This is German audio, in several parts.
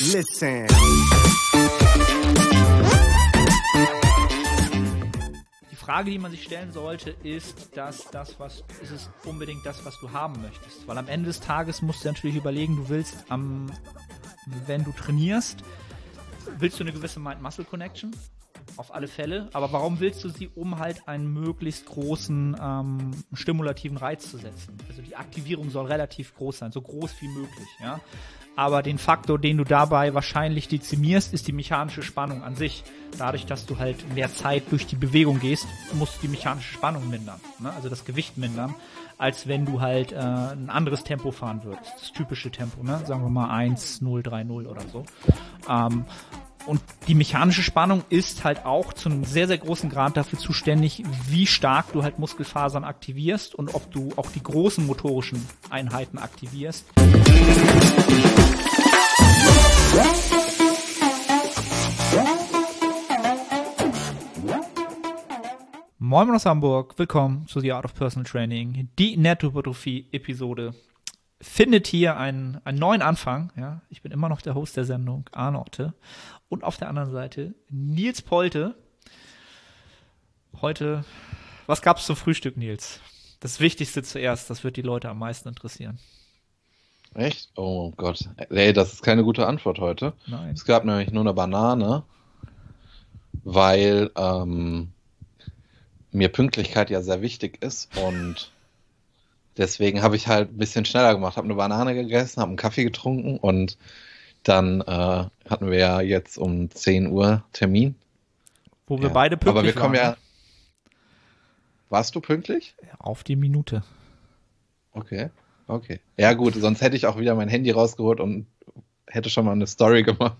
Listen. Die Frage, die man sich stellen sollte, ist, dass das, was ist es unbedingt das, was du haben möchtest? Weil am Ende des Tages musst du natürlich überlegen, du willst am, wenn du trainierst, willst du eine gewisse Mind-Muscle-Connection? Auf alle Fälle. Aber warum willst du sie, um halt einen möglichst großen ähm, stimulativen Reiz zu setzen? Also die Aktivierung soll relativ groß sein, so groß wie möglich, ja. Aber den Faktor, den du dabei wahrscheinlich dezimierst, ist die mechanische Spannung an sich. Dadurch, dass du halt mehr Zeit durch die Bewegung gehst, musst du die mechanische Spannung mindern, ne? also das Gewicht mindern, als wenn du halt äh, ein anderes Tempo fahren würdest. Das typische Tempo, ne? sagen wir mal 1, 0, 3, 0 oder so. Ähm, und die mechanische Spannung ist halt auch zu einem sehr, sehr großen Grad dafür zuständig, wie stark du halt Muskelfasern aktivierst und ob du auch die großen motorischen Einheiten aktivierst. Moin aus Hamburg, willkommen zu The Art of Personal Training, die Nettohypertrophie-Episode findet hier einen, einen neuen Anfang. Ja, ich bin immer noch der Host der Sendung, Arne Otte. Und auf der anderen Seite Nils Polte. Heute, was gab's zum Frühstück, Nils? Das Wichtigste zuerst, das wird die Leute am meisten interessieren. Echt? Oh Gott. Ey, das ist keine gute Antwort heute. Nein. Es gab nämlich nur eine Banane, weil ähm, mir Pünktlichkeit ja sehr wichtig ist und deswegen habe ich halt ein bisschen schneller gemacht. Habe eine Banane gegessen, habe einen Kaffee getrunken und dann äh, hatten wir ja jetzt um 10 Uhr Termin. Wo wir Ja. beide pünktlich Aber wir kommen waren. ja. Warst du pünktlich? auf die Minute. Okay, okay. Ja gut, sonst hätte ich auch wieder mein Handy rausgeholt und hätte schon mal eine Story gemacht.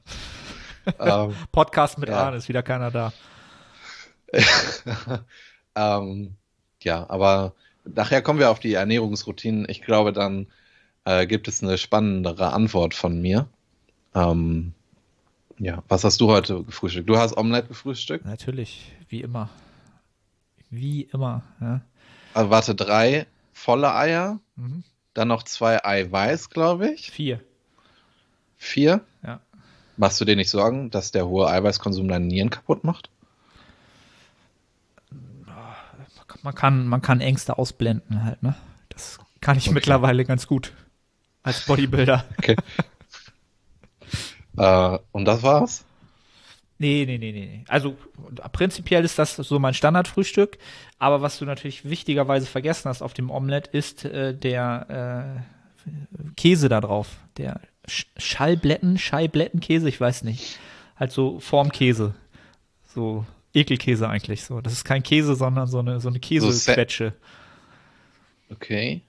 ähm, Podcast mit Ja. Arne, ist wieder keiner da. ähm, ja, aber nachher kommen wir auf die Ernährungsroutinen. Ich glaube, dann äh, gibt es eine spannendere Antwort von mir. Ähm, ja, was hast du heute gefrühstückt? Du hast Omelette gefrühstückt? Natürlich, wie immer. Wie immer. Ja. Also, warte, drei volle Eier, Mhm. dann noch zwei Eiweiß, glaube ich. Vier. Vier. Ja. Machst du dir nicht Sorgen, dass der hohe Eiweißkonsum deine Nieren kaputt macht? Man kann, man kann Ängste ausblenden halt, ne? Das kann ich Okay. mittlerweile ganz gut. Als Bodybuilder. Okay. Äh, und das war's? Nee, nee, nee, nee. Also prinzipiell ist das so mein Standardfrühstück. Aber was du natürlich wichtigerweise vergessen hast auf dem Omelett, ist äh, der äh, Käse da drauf. Der Sch Schallblätten, Scheiblättenkäse, ich weiß nicht. Halt so Formkäse. So Ekelkäse eigentlich so. Das ist kein Käse, sondern so eine, so eine Käsequetsche. Okay.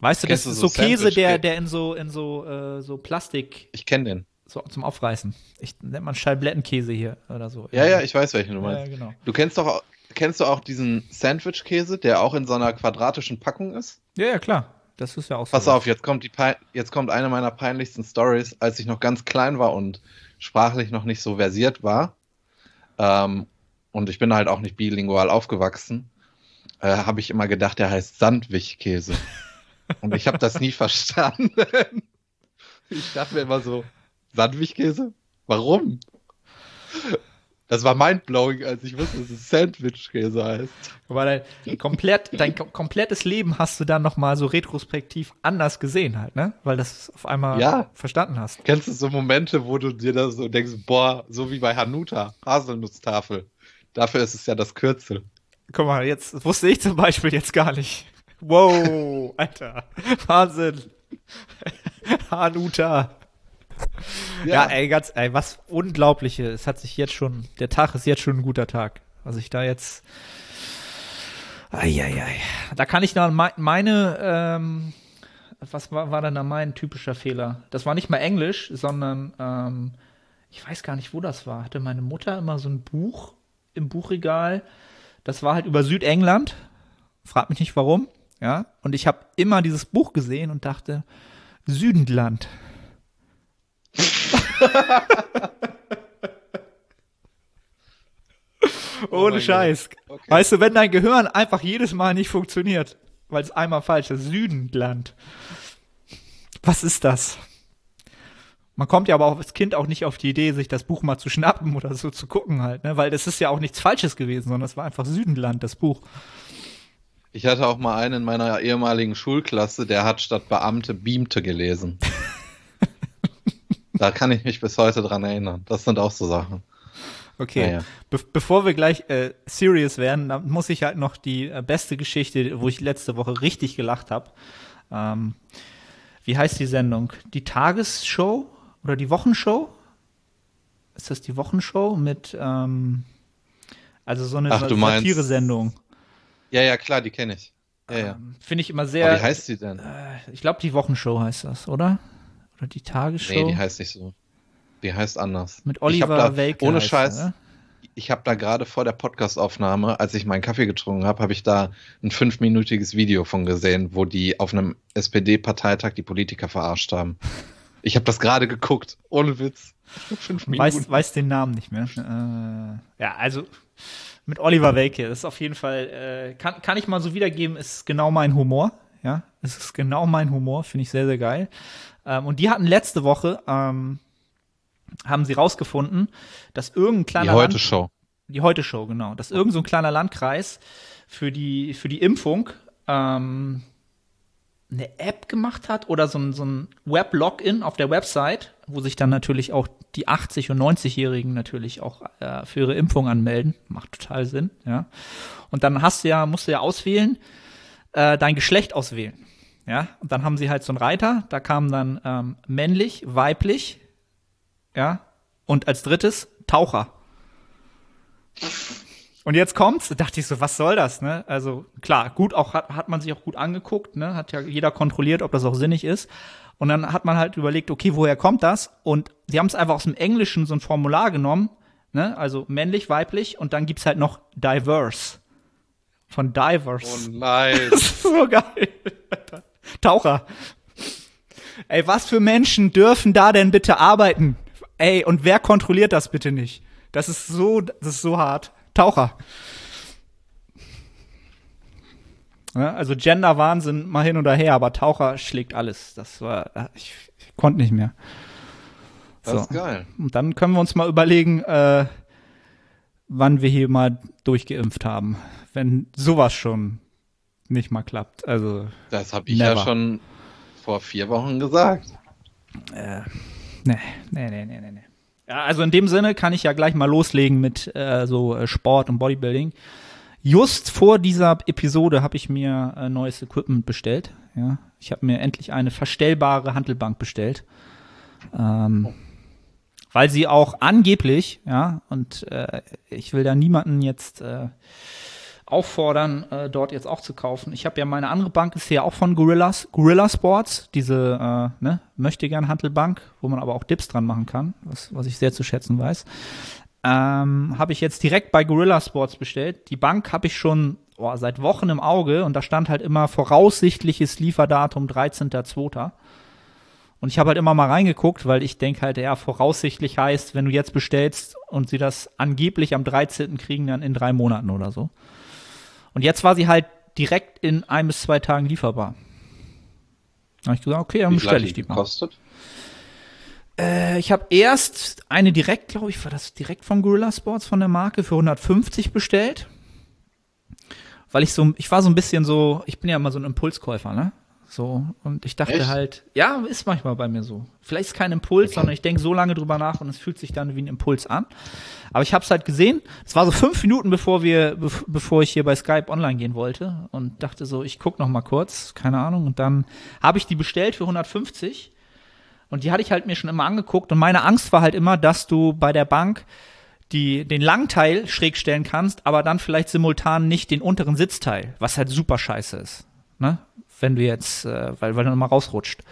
weißt du, das ist so so Käse, der, der in so, in so, äh, so Plastik Ich kenne den. So zum Aufreißen. Ich nennt man Schallblättenkäse hier oder so. Ja, ja, ich weiß, welchen du meinst. ja, genau. Du kennst doch auch, kennst du auch diesen Sandwich-Käse, der auch in so einer quadratischen Packung ist? Ja, ja, klar. Das ist ja auch so. Pass auf, jetzt kommt die Pein jetzt kommt eine meiner peinlichsten Stories, als ich noch ganz klein war und sprachlich noch nicht so versiert war. Ähm, und ich bin halt auch nicht bilingual aufgewachsen. Äh, habe ich immer gedacht, der heißt Sandwich-Käse. und ich habe das nie verstanden. ich dachte mir immer so, Sandwich-Käse? Warum? Das war mindblowing, als ich wusste, dass es Sandwich-Käse heißt. Weil dein, komplett, dein kom komplettes Leben hast du dann nochmal so retrospektiv anders gesehen halt, ne? Weil das auf einmal Ja. verstanden hast. Kennst du so Momente, wo du dir da so denkst, boah, so wie bei Hanuta, Haselnutztafel. Dafür ist es ja das Kürzel. Guck mal, jetzt das wusste ich zum Beispiel jetzt gar nicht. Wow, Alter. Wahnsinn. Hanuta. Ja. ey, ganz, ey, was Unglaubliche. Es hat sich jetzt schon, der Tag ist jetzt schon ein guter Tag. Also ich da jetzt. Eieiei. Da kann ich me- meine, ähm, was war, war denn da mein typischer Fehler? Das war nicht mal Englisch, sondern ähm, ich weiß gar nicht, wo das war. Hatte meine Mutter immer so ein Buch im Buchregal. Das war halt über Südengland. Frag mich nicht warum. Ja. Und ich habe immer dieses Buch gesehen und dachte, Südenland. Ohne mein Scheiß. Okay. Weißt du, wenn dein Gehirn einfach jedes Mal nicht funktioniert, weil es einmal falsch ist, Südenland. Was ist das? Man kommt ja aber auch als Kind auch nicht auf die Idee, sich das Buch mal zu schnappen oder so zu gucken halt, ne? Weil das ist ja auch nichts Falsches gewesen, sondern es war einfach Südenland, das Buch. Ich hatte auch mal einen in meiner ehemaligen Schulklasse, der hat statt Beamte Beamte gelesen. da kann ich mich bis heute dran erinnern. Das sind auch so Sachen. Okay, ja, ja. Be bevor wir gleich äh, serious werden, muss ich halt noch die äh, beste Geschichte, wo ich letzte Woche richtig gelacht habe. Ähm, wie heißt die Sendung? Die Tagesshow? Oder die Wochenshow? Ist das die Wochenshow mit, ähm, also so eine Satire-Sendung? Ja, ja, klar, die kenne ich. Ja, ja. Ähm, Finde ich immer sehr. Aber wie heißt die denn? Äh, ich glaube, die Wochenshow heißt das, oder? Oder die Tagesshow? Nee, die heißt nicht so. Die heißt anders. Mit Oliver da, Welke. Ohne Scheiß. Ne? Ich habe da gerade vor der Podcastaufnahme, als ich meinen Kaffee getrunken habe, habe ich da ein fünfminütiges Video von gesehen, wo die auf einem SPD-Parteitag die Politiker verarscht haben. Ich habe das gerade geguckt, ohne Witz. Fünf Minuten. Weiß, weiß den Namen nicht mehr. Äh, ja, also mit Oliver Welke, das ist auf jeden Fall, äh, kann, kann ich mal so wiedergeben, ist genau mein Humor. Ja, es ist genau mein Humor, finde ich sehr, sehr geil. Ähm, und die hatten letzte Woche, ähm, haben sie rausgefunden, dass irgendein kleiner. Die Heute-Show. Land die Heute-Show, genau. Dass irgendein so kleiner Landkreis für die, für die Impfung ähm, eine App gemacht hat oder so ein, so ein Web-Login auf der Website, wo sich dann natürlich auch die 80- und 90-Jährigen natürlich auch äh, für ihre Impfung anmelden. Macht total Sinn, ja. Und dann hast du ja, musst du ja auswählen, äh, dein Geschlecht auswählen. Ja, und dann haben sie halt so einen Reiter, da kam dann ähm, männlich, weiblich, ja, und als drittes Taucher. Und jetzt kommt's, dachte ich so, was soll das, ne? Also klar, gut, auch hat, hat man sich auch gut angeguckt, ne? Hat ja jeder kontrolliert, ob das auch sinnig ist. Und dann hat man halt überlegt, okay, woher kommt das? Und sie haben es einfach aus dem Englischen so ein Formular genommen, ne? Also männlich, weiblich und dann gibt's halt noch diverse. Von diverse. Oh nein. Das ist so geil. Taucher. Ey, was für Menschen dürfen da denn bitte arbeiten? Ey, und wer kontrolliert das bitte nicht? Das ist so, das ist so hart. Taucher. Ja, also Gender-Wahnsinn mal hin oder her, aber Taucher schlägt alles. Das war, ich, ich konnte nicht mehr. So. Das ist geil. Und dann können wir uns mal überlegen, äh, wann wir hier mal durchgeimpft haben. Wenn sowas schon nicht mal klappt. Also. Das habe ich never. ja schon vor vier Wochen gesagt. Äh, nee, nee, nee, nee, nee. Ja, also in dem Sinne kann ich ja gleich mal loslegen mit äh, so äh, Sport und Bodybuilding. Just vor dieser Episode habe ich mir äh, neues Equipment bestellt. Ja, ich habe mir endlich eine verstellbare Handelbank bestellt, ähm, weil sie auch angeblich, ja, und äh, ich will da niemanden jetzt äh, auffordern, äh, dort jetzt auch zu kaufen. Ich habe ja meine andere Bank ist ja auch von Gorillas, Gorilla Sports, diese äh, ne, möchte gern Handelbank, wo man aber auch Dips dran machen kann, was, was ich sehr zu schätzen weiß. Ähm, habe ich jetzt direkt bei Gorilla Sports bestellt. Die Bank habe ich schon oh, seit Wochen im Auge und da stand halt immer voraussichtliches Lieferdatum 13.02. Und ich habe halt immer mal reingeguckt, weil ich denke halt, ja, voraussichtlich heißt, wenn du jetzt bestellst und sie das angeblich am 13. kriegen, dann in drei Monaten oder so. Und jetzt war sie halt direkt in ein bis zwei Tagen lieferbar. Da habe ich gesagt, okay, dann bestelle ich die mal. Kostet? Äh, ich habe erst eine direkt, glaube ich, war das direkt von Gorilla Sports von der Marke für 150 bestellt. Weil ich so, ich war so ein bisschen so, ich bin ja immer so ein Impulskäufer, ne? So, und ich dachte Echt? halt, ja, ist manchmal bei mir so. Vielleicht ist kein Impuls, okay. sondern ich denke so lange drüber nach und es fühlt sich dann wie ein Impuls an. Aber ich habe es halt gesehen. Es war so fünf Minuten, bevor wir, bevor ich hier bei Skype online gehen wollte und dachte so, ich guck noch mal kurz, keine Ahnung. Und dann habe ich die bestellt für 150 und die hatte ich halt mir schon immer angeguckt und meine Angst war halt immer, dass du bei der Bank die, den Langteil schräg stellen kannst, aber dann vielleicht simultan nicht den unteren Sitzteil, was halt super scheiße ist. Ne? wenn du jetzt, äh, weil, weil du nochmal rausrutscht.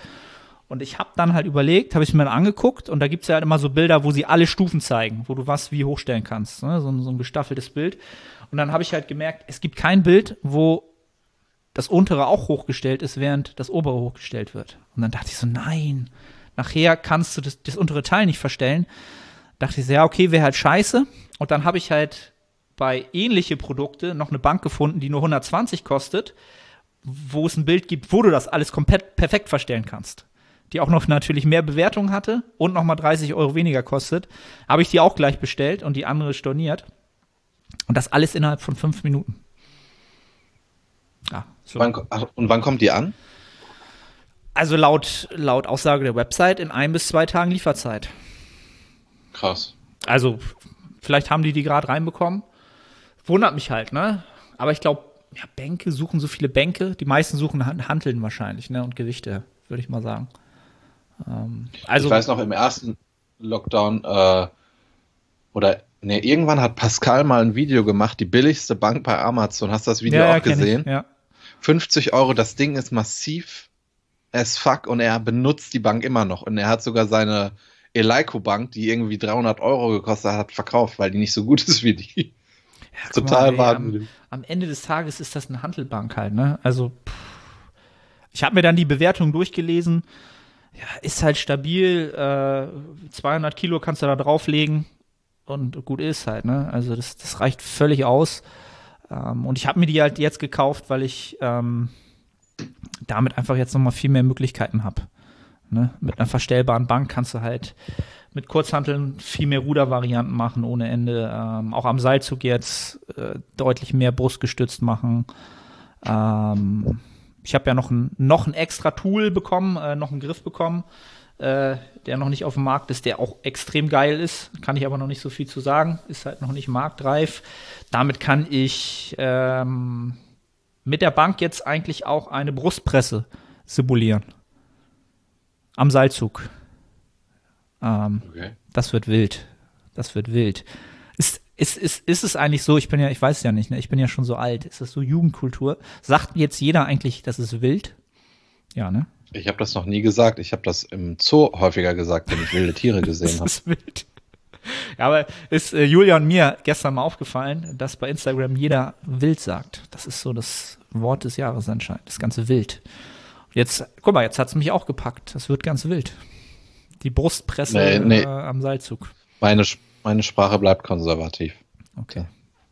Und ich habe dann halt überlegt, habe ich mir angeguckt und da gibt's ja halt immer so Bilder, wo sie alle Stufen zeigen, wo du was wie hochstellen kannst. Ne? So, so ein gestaffeltes Bild. Und dann habe ich halt gemerkt, es gibt kein Bild, wo das untere auch hochgestellt ist, während das obere hochgestellt wird. Und dann dachte ich so, nein, nachher kannst du das, das untere Teil nicht verstellen. Dachte ich so, ja, okay, wäre halt scheiße. Und dann habe ich halt bei ähnliche Produkte noch eine Bank gefunden, die nur 120 kostet wo es ein Bild gibt, wo du das alles komplett perfekt verstellen kannst. die auch noch natürlich mehr Bewertung hatte und nochmal 30 Euro weniger kostet, habe ich die auch gleich bestellt und die andere storniert. Und das alles innerhalb von fünf Minuten. Ja, so. wann, und wann kommt die an? Also laut, laut Aussage der Website in ein bis zwei Tagen Lieferzeit. Krass. Also vielleicht haben die die gerade reinbekommen. Wundert mich halt, ne? Aber ich glaube, ja, Bänke suchen so viele Bänke. Die meisten suchen Hanteln wahrscheinlich, ne? Und Gewichte, würde ich mal sagen. Ähm, also, ich weiß noch, im ersten Lockdown äh, oder ne, irgendwann hat Pascal mal ein Video gemacht, die billigste Bank bei Amazon. Hast du das Video ja, auch gesehen? Ich, ja. 50 Euro, das Ding ist massiv as fuck und er benutzt die Bank immer noch. Und er hat sogar seine Eleiko Bank, die irgendwie 300 Euro gekostet hat, verkauft, weil die nicht so gut ist wie die. Ja, Total mal, ey, am, am, Ende des Tages ist das eine Handelbank halt, ne? Also, pff. ich habe mir dann die Bewertung durchgelesen. Ja, ist halt stabil. Äh, 200 Kilo kannst du da drauflegen und gut ist halt, ne? Also, das, das reicht völlig aus. Ähm, und ich habe mir die halt jetzt gekauft, weil ich ähm, damit einfach jetzt nochmal viel mehr Möglichkeiten habe. Ne? Mit einer verstellbaren Bank kannst du halt mit Kurzhanteln viel mehr Rudervarianten machen ohne Ende. Ähm, auch am Seilzug jetzt äh, deutlich mehr brustgestützt machen. Ähm, ich habe ja noch ein, noch ein extra Tool bekommen, äh, noch einen Griff bekommen, äh, der noch nicht auf dem Markt ist, der auch extrem geil ist. Kann ich aber noch nicht so viel zu sagen. Ist halt noch nicht marktreif. Damit kann ich ähm, mit der Bank jetzt eigentlich auch eine Brustpresse simulieren. Am Seilzug. Ähm, okay. Das wird wild. Das wird wild. Ist, ist, ist, ist es eigentlich so, ich bin ja, ich weiß ja nicht, ne? ich bin ja schon so alt, ist das so Jugendkultur? Sagt jetzt jeder eigentlich, das ist wild? Ja, ne? Ich habe das noch nie gesagt. Ich habe das im Zoo häufiger gesagt, wenn ich wilde Tiere gesehen habe. das ist wild. Ja, aber ist äh, Julia und mir gestern mal aufgefallen, dass bei Instagram jeder wild sagt. Das ist so das Wort des Jahres anscheinend. Das ganze wild. Jetzt, guck mal, jetzt hat es mich auch gepackt. Das wird ganz wild. Die Brustpresse nee, nee. Äh, am Seilzug. Meine, meine Sprache bleibt konservativ. Okay.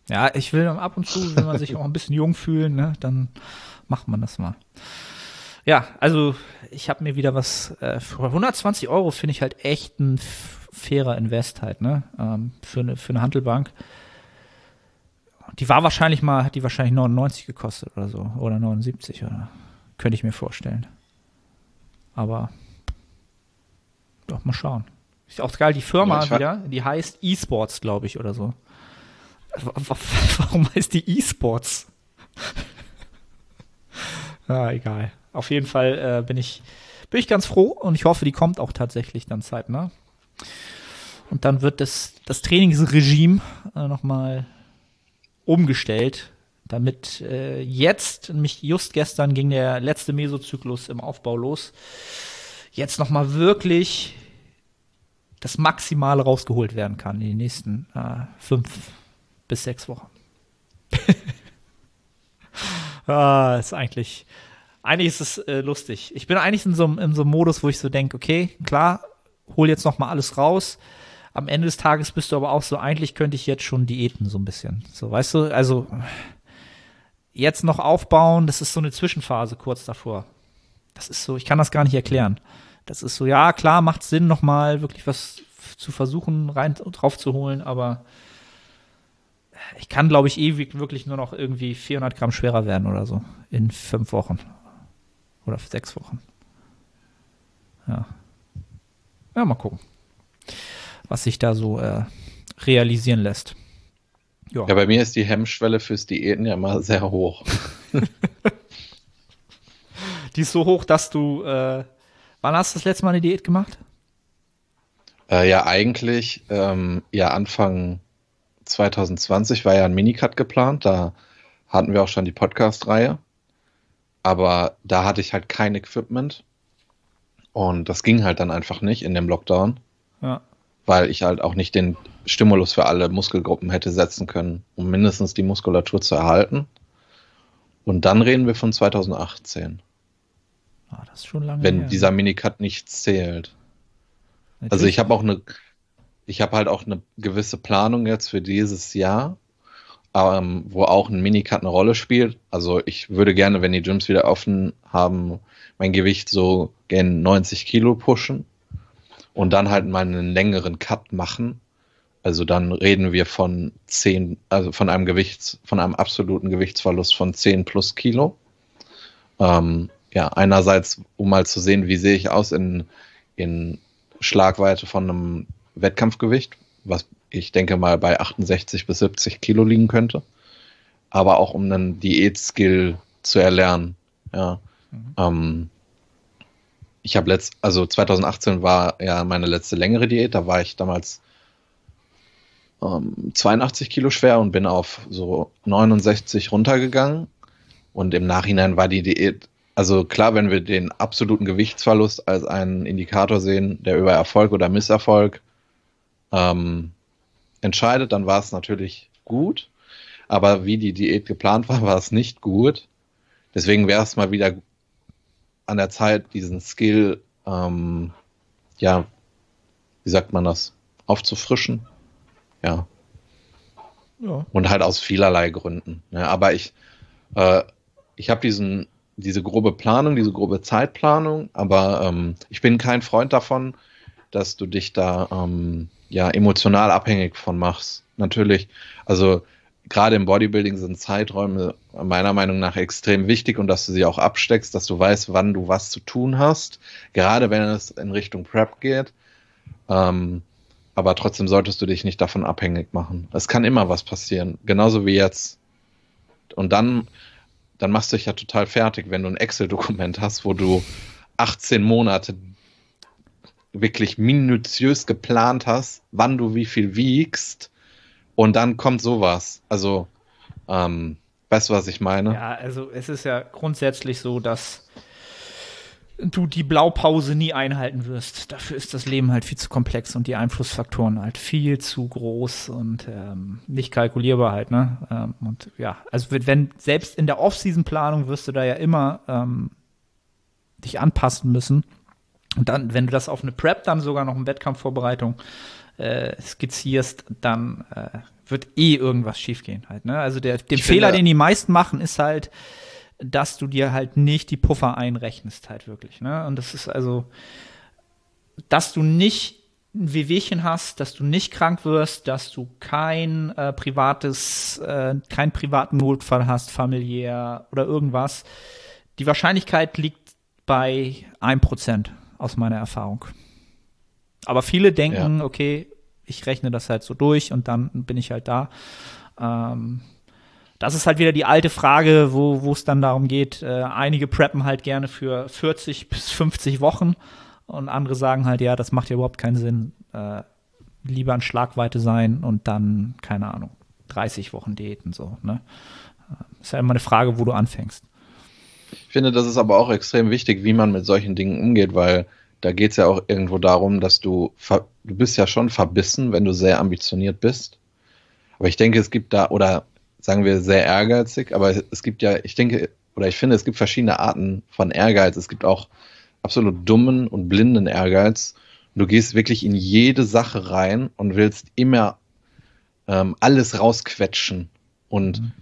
Ja, ich will ab und zu, wenn man sich auch ein bisschen jung fühlen, ne, dann macht man das mal. Ja, also ich habe mir wieder was äh, für 120 Euro finde ich halt echt ein fairer Invest halt, ne? Ähm, für, eine, für eine Handelbank. Die war wahrscheinlich mal, hat die wahrscheinlich 99 gekostet oder so. Oder 79 oder. Könnte ich mir vorstellen. Aber doch, mal schauen. Ist auch geil, die Firma ja, wieder, die heißt eSports, glaube ich, oder so. Warum heißt die eSports? ah, egal. Auf jeden Fall äh, bin ich bin ich ganz froh und ich hoffe, die kommt auch tatsächlich dann zeitnah. Und dann wird das, das Trainingsregime äh, nochmal umgestellt, damit äh, jetzt, nämlich just gestern ging der letzte Mesozyklus im Aufbau los, jetzt nochmal wirklich das Maximale rausgeholt werden kann in den nächsten äh, fünf bis sechs Wochen. ah, ist eigentlich, eigentlich ist es äh, lustig. Ich bin eigentlich in so, in so einem Modus, wo ich so denke, okay, klar, hol jetzt noch mal alles raus. Am Ende des Tages bist du aber auch so, eigentlich könnte ich jetzt schon diäten so ein bisschen. So, weißt du, also jetzt noch aufbauen, das ist so eine Zwischenphase kurz davor. Das ist so, ich kann das gar nicht erklären. Das ist so, ja, klar, macht Sinn, noch mal wirklich was zu versuchen, rein drauf zu holen, aber ich kann, glaube ich, ewig wirklich nur noch irgendwie 400 Gramm schwerer werden oder so in fünf Wochen oder sechs Wochen. Ja. Ja, mal gucken, was sich da so äh, realisieren lässt. Ja. ja, bei mir ist die Hemmschwelle fürs Diäten ja immer sehr hoch. die ist so hoch, dass du. Äh, wann hast du das letzte Mal eine Diät gemacht? Äh, ja, eigentlich ähm, ja Anfang 2020 war ja ein Minicut geplant. Da hatten wir auch schon die Podcast-Reihe. Aber da hatte ich halt kein Equipment. Und das ging halt dann einfach nicht in dem Lockdown. Ja. Weil ich halt auch nicht den Stimulus für alle Muskelgruppen hätte setzen können, um mindestens die Muskulatur zu erhalten. Und dann reden wir von 2018. Ah, das schon lange Wenn her. dieser Minicut nicht zählt. Natürlich. Also ich habe auch eine, ich habe halt auch eine gewisse Planung jetzt für dieses Jahr. ähm, wo auch ein Minicut eine Rolle spielt. Also ich würde gerne, wenn die Gyms wieder offen haben, mein Gewicht so gen 90 Kilo pushen und dann halt mal einen längeren Cut machen. Also dann reden wir von 10, also von einem Gewichts, von einem absoluten Gewichtsverlust von 10 plus Kilo. Ähm, ja, einerseits, um mal zu sehen, wie sehe ich aus in, in Schlagweite von einem Wettkampfgewicht, was ich denke mal bei 68 bis 70 Kilo liegen könnte. Aber auch um einen Diät-Skill zu erlernen. Ja. Mhm. Ähm, ich habe letzt, also 2018 war ja meine letzte längere Diät. Da war ich damals ähm, 82 Kilo schwer und bin auf so 69 runtergegangen. Und im Nachhinein war die Diät, also klar, wenn wir den absoluten Gewichtsverlust als einen Indikator sehen, der über Erfolg oder Misserfolg ähm, entscheidet, dann war es natürlich gut. Aber wie die Diät geplant war, war es nicht gut. Deswegen wäre es mal wieder an der Zeit, diesen Skill, ähm, ja, wie sagt man das, aufzufrischen. Ja. ja. Und halt aus vielerlei Gründen. Ja, aber ich, äh, ich habe diesen, diese grobe Planung, diese grobe Zeitplanung, aber ähm, ich bin kein Freund davon, dass du dich da ähm, ja emotional abhängig von machst. Natürlich, also gerade im Bodybuilding sind Zeiträume meiner Meinung nach extrem wichtig und dass du sie auch absteckst, dass du weißt, wann du was zu tun hast, gerade wenn es in Richtung Prep geht. Ähm, aber trotzdem solltest du dich nicht davon abhängig machen. Es kann immer was passieren, genauso wie jetzt. Und dann, dann machst du dich ja total fertig, wenn du ein Excel-Dokument hast, wo du 18 Monate wirklich minutiös geplant hast, wann du wie viel wiegst und dann kommt sowas. Also, ähm, weißt du, was ich meine? Ja, also es ist ja grundsätzlich so, dass du die Blaupause nie einhalten wirst. Dafür ist das Leben halt viel zu komplex und die Einflussfaktoren halt viel zu groß und ähm, nicht kalkulierbar halt, ne? Ähm, und ja, also wenn selbst in der Off-Season-Planung wirst du da ja immer ähm, dich anpassen müssen. Und dann, wenn du das auf eine Prep, dann sogar noch eine Wettkampfvorbereitung äh, skizzierst, dann äh, wird eh irgendwas schiefgehen halt. Ne? Also der, den Fehler, finde, den die meisten machen, ist halt, dass du dir halt nicht die Puffer einrechnest halt wirklich. Ne? Und das ist also, dass du nicht ein Wehwehchen hast, dass du nicht krank wirst, dass du kein äh, privates, äh, keinen privaten Notfall hast, familiär oder irgendwas. Die Wahrscheinlichkeit liegt bei 1% aus meiner Erfahrung. Aber viele denken, ja. okay, ich rechne das halt so durch und dann bin ich halt da. Ähm, das ist halt wieder die alte Frage, wo es dann darum geht, äh, einige preppen halt gerne für 40 bis 50 Wochen und andere sagen halt, ja, das macht ja überhaupt keinen Sinn. Äh, lieber an Schlagweite sein und dann, keine Ahnung, 30 Wochen Diäten so. Ne? Äh, ist ja immer eine Frage, wo du anfängst. Ich finde, das ist aber auch extrem wichtig, wie man mit solchen Dingen umgeht, weil da geht es ja auch irgendwo darum, dass du, du bist ja schon verbissen, wenn du sehr ambitioniert bist. Aber ich denke, es gibt da, oder sagen wir sehr ehrgeizig, aber es gibt ja, ich denke, oder ich finde, es gibt verschiedene Arten von Ehrgeiz. Es gibt auch absolut dummen und blinden Ehrgeiz. Du gehst wirklich in jede Sache rein und willst immer ähm, alles rausquetschen. Und mhm.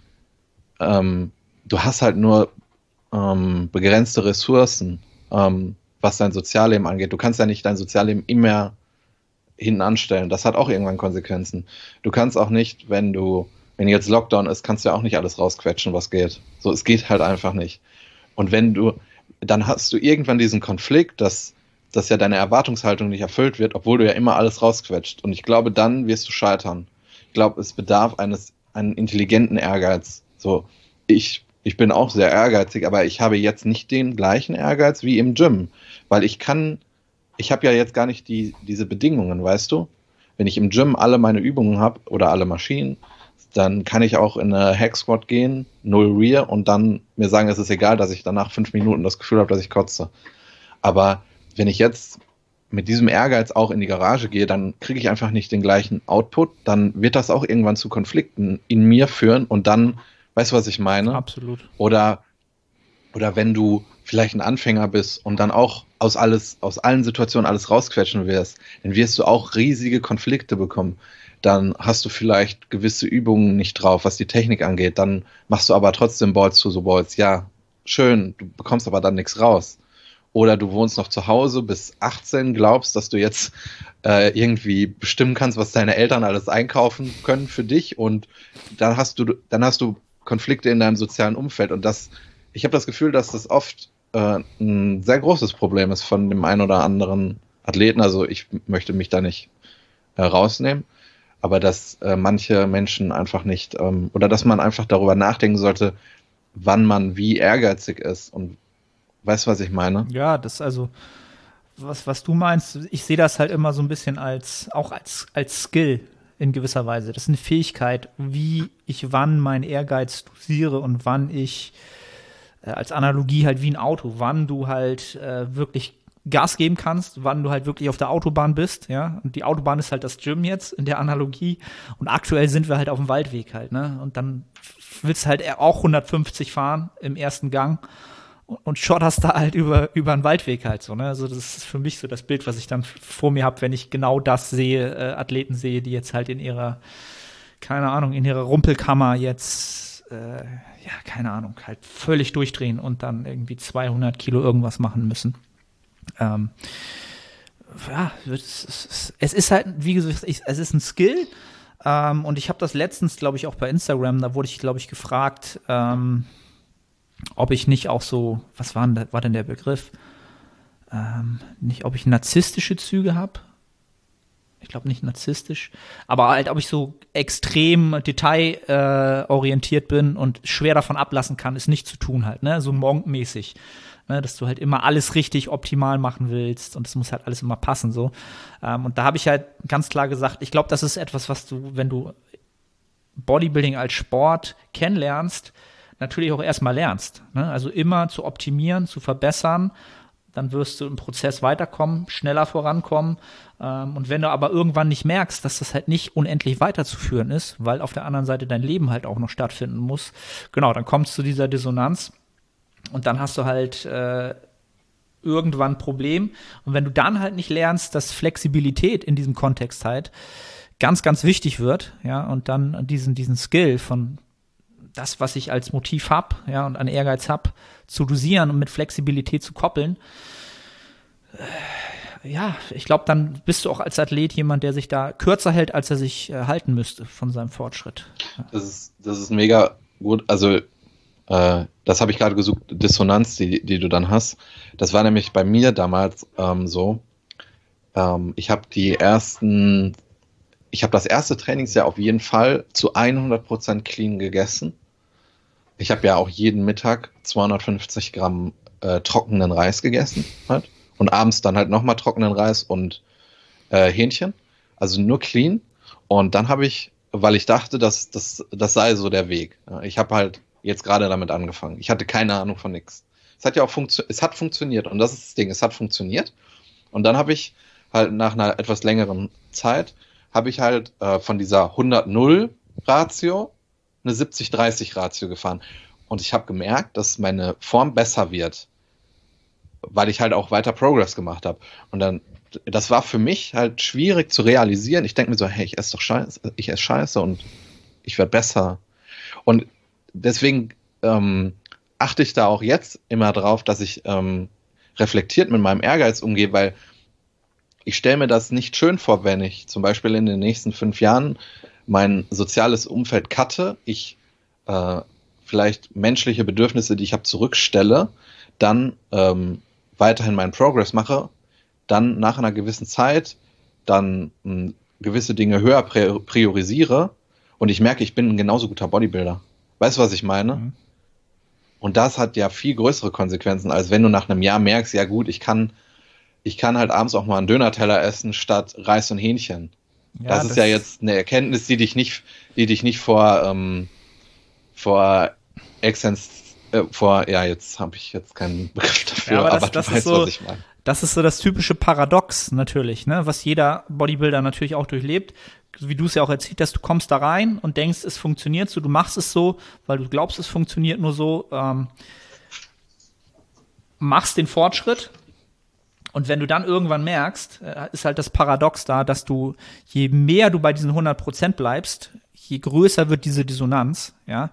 ähm, du hast halt nur ähm, begrenzte Ressourcen. Ähm, was dein Sozialleben angeht. Du kannst ja nicht dein Sozialleben immer hinten anstellen. Das hat auch irgendwann Konsequenzen. Du kannst auch nicht, wenn du, wenn jetzt Lockdown ist, kannst du ja auch nicht alles rausquetschen, was geht. So, es geht halt einfach nicht. Und wenn du, dann hast du irgendwann diesen Konflikt, dass, dass ja deine Erwartungshaltung nicht erfüllt wird, obwohl du ja immer alles rausquetscht. Und ich glaube, dann wirst du scheitern. Ich glaube, es bedarf eines, einen intelligenten Ehrgeiz. So, ich ich bin auch sehr ehrgeizig, aber ich habe jetzt nicht den gleichen Ehrgeiz wie im Gym, weil ich kann, ich habe ja jetzt gar nicht die, diese Bedingungen, weißt du? Wenn ich im Gym alle meine Übungen habe oder alle Maschinen, dann kann ich auch in eine Hack Squat gehen, null Rear und dann mir sagen, es ist egal, dass ich danach fünf Minuten das Gefühl habe, dass ich kotze. Aber wenn ich jetzt mit diesem Ehrgeiz auch in die Garage gehe, dann kriege ich einfach nicht den gleichen Output, dann wird das auch irgendwann zu Konflikten in mir führen und dann Weißt du, was ich meine? Absolut. Oder, oder wenn du vielleicht ein Anfänger bist und dann auch aus alles, aus allen Situationen alles rausquetschen wirst, dann wirst du auch riesige Konflikte bekommen. Dann hast du vielleicht gewisse Übungen nicht drauf, was die Technik angeht. Dann machst du aber trotzdem Balls to the Balls. Ja, schön, du bekommst aber dann nichts raus. Oder du wohnst noch zu Hause bis 18, glaubst, dass du jetzt äh, irgendwie bestimmen kannst, was deine Eltern alles einkaufen können für dich und dann hast du, dann hast du Konflikte in deinem sozialen Umfeld und das, ich habe das Gefühl, dass das oft äh, ein sehr großes Problem ist von dem einen oder anderen Athleten. Also ich möchte mich da nicht äh, rausnehmen, aber dass äh, manche Menschen einfach nicht ähm, oder dass man einfach darüber nachdenken sollte, wann man wie ehrgeizig ist und weißt du, was ich meine? Ja, das also was, was du meinst, ich sehe das halt immer so ein bisschen als auch als, als Skill in gewisser Weise. Das ist eine Fähigkeit, wie ich wann meinen Ehrgeiz dosiere und wann ich äh, als Analogie halt wie ein Auto, wann du halt äh, wirklich Gas geben kannst, wann du halt wirklich auf der Autobahn bist, ja. Und die Autobahn ist halt das Gym jetzt in der Analogie. Und aktuell sind wir halt auf dem Waldweg halt, ne? Und dann willst du halt auch 150 fahren im ersten Gang und schotterst da halt über, über einen Waldweg halt so, ne? Also das ist für mich so das Bild, was ich dann vor mir habe, wenn ich genau das sehe, äh, Athleten sehe, die jetzt halt in ihrer, keine Ahnung, in ihrer Rumpelkammer jetzt, äh, ja, keine Ahnung, halt völlig durchdrehen und dann irgendwie 200 Kilo irgendwas machen müssen. Ähm, ja, es ist, ist halt, wie gesagt, es ist ein Skill. Ähm, und ich habe das letztens, glaube ich, auch bei Instagram, da wurde ich, glaube ich, gefragt, ähm, ob ich nicht auch so, was war denn, war denn der Begriff? Ähm, nicht, ob ich narzisstische Züge habe. Ich glaube nicht narzisstisch, aber halt, ob ich so extrem detailorientiert äh, bin und schwer davon ablassen kann, es nicht zu tun halt, ne? So monkmäßig. Ne, dass du halt immer alles richtig optimal machen willst und es muss halt alles immer passen so. Ähm, und da habe ich halt ganz klar gesagt, ich glaube, das ist etwas, was du, wenn du Bodybuilding als Sport kennenlernst, natürlich auch erstmal lernst. Ne? Also immer zu optimieren, zu verbessern. Dann wirst du im Prozess weiterkommen, schneller vorankommen. Ähm, und wenn du aber irgendwann nicht merkst, dass das halt nicht unendlich weiterzuführen ist, weil auf der anderen Seite dein Leben halt auch noch stattfinden muss, genau, dann kommst du zu dieser Dissonanz und dann hast du halt äh, irgendwann ein Problem. Und wenn du dann halt nicht lernst, dass Flexibilität in diesem Kontext halt ganz, ganz wichtig wird, ja, und dann diesen, diesen Skill von das, was ich als Motiv habe, ja, und an Ehrgeiz habe, zu dosieren und mit Flexibilität zu koppeln. Äh, ja, ich glaube, dann bist du auch als Athlet jemand, der sich da kürzer hält, als er sich äh, halten müsste von seinem Fortschritt. Das ist, das ist mega gut. Also, äh, das habe ich gerade gesucht, Dissonanz, die, die du dann hast. Das war nämlich bei mir damals ähm, so. Ähm, ich habe die ersten ich habe das erste Trainingsjahr auf jeden Fall zu 100% clean gegessen. Ich habe ja auch jeden Mittag 250 Gramm äh, trockenen Reis gegessen halt. und abends dann halt nochmal trockenen Reis und äh, Hähnchen. Also nur clean. Und dann habe ich, weil ich dachte, dass das, das sei so der Weg. Ich habe halt jetzt gerade damit angefangen. Ich hatte keine Ahnung von nichts. Es hat ja auch funktio es hat funktioniert und das ist das Ding, es hat funktioniert. Und dann habe ich halt nach einer etwas längeren Zeit habe ich halt äh, von dieser 100-0 Ratio eine 70-30-Ratio gefahren. Und ich habe gemerkt, dass meine Form besser wird, weil ich halt auch weiter Progress gemacht habe. Und dann, das war für mich halt schwierig zu realisieren. Ich denke mir so, hey, ich esse doch Scheiße, ich esse Scheiße und ich werde besser. Und deswegen ähm, achte ich da auch jetzt immer drauf, dass ich ähm, reflektiert mit meinem Ehrgeiz umgehe, weil ich stelle mir das nicht schön vor, wenn ich zum Beispiel in den nächsten fünf Jahren mein soziales Umfeld cutte, ich äh, vielleicht menschliche Bedürfnisse, die ich habe, zurückstelle, dann ähm, weiterhin meinen Progress mache, dann nach einer gewissen Zeit dann hm, gewisse Dinge höher priorisiere und ich merke, ich bin ein genauso guter Bodybuilder. Weißt du, was ich meine? Mhm. Und das hat ja viel größere Konsequenzen, als wenn du nach einem Jahr merkst, ja gut, ich kann ich kann halt abends auch mal einen Döner-Teller essen statt Reis und Hähnchen. Ja, das, das ist ja jetzt eine Erkenntnis, die dich nicht, die dich nicht vor, ähm, vor Exzens, äh, vor, ja, jetzt habe ich jetzt keinen Begriff dafür, ja, aber, das, aber das weißt, so, was ich meine. Das ist so das typische Paradox natürlich, ne, was jeder Bodybuilder natürlich auch durchlebt. Wie du es ja auch erzählt hast, du kommst da rein und denkst, es funktioniert so, du machst es so, weil du glaubst, es funktioniert nur so. Ähm, machst den Fortschritt und wenn du dann irgendwann merkst, äh, ist halt das Paradox da, dass du, je mehr du bei diesen 100 Prozent bleibst, je größer wird diese Dissonanz, ja.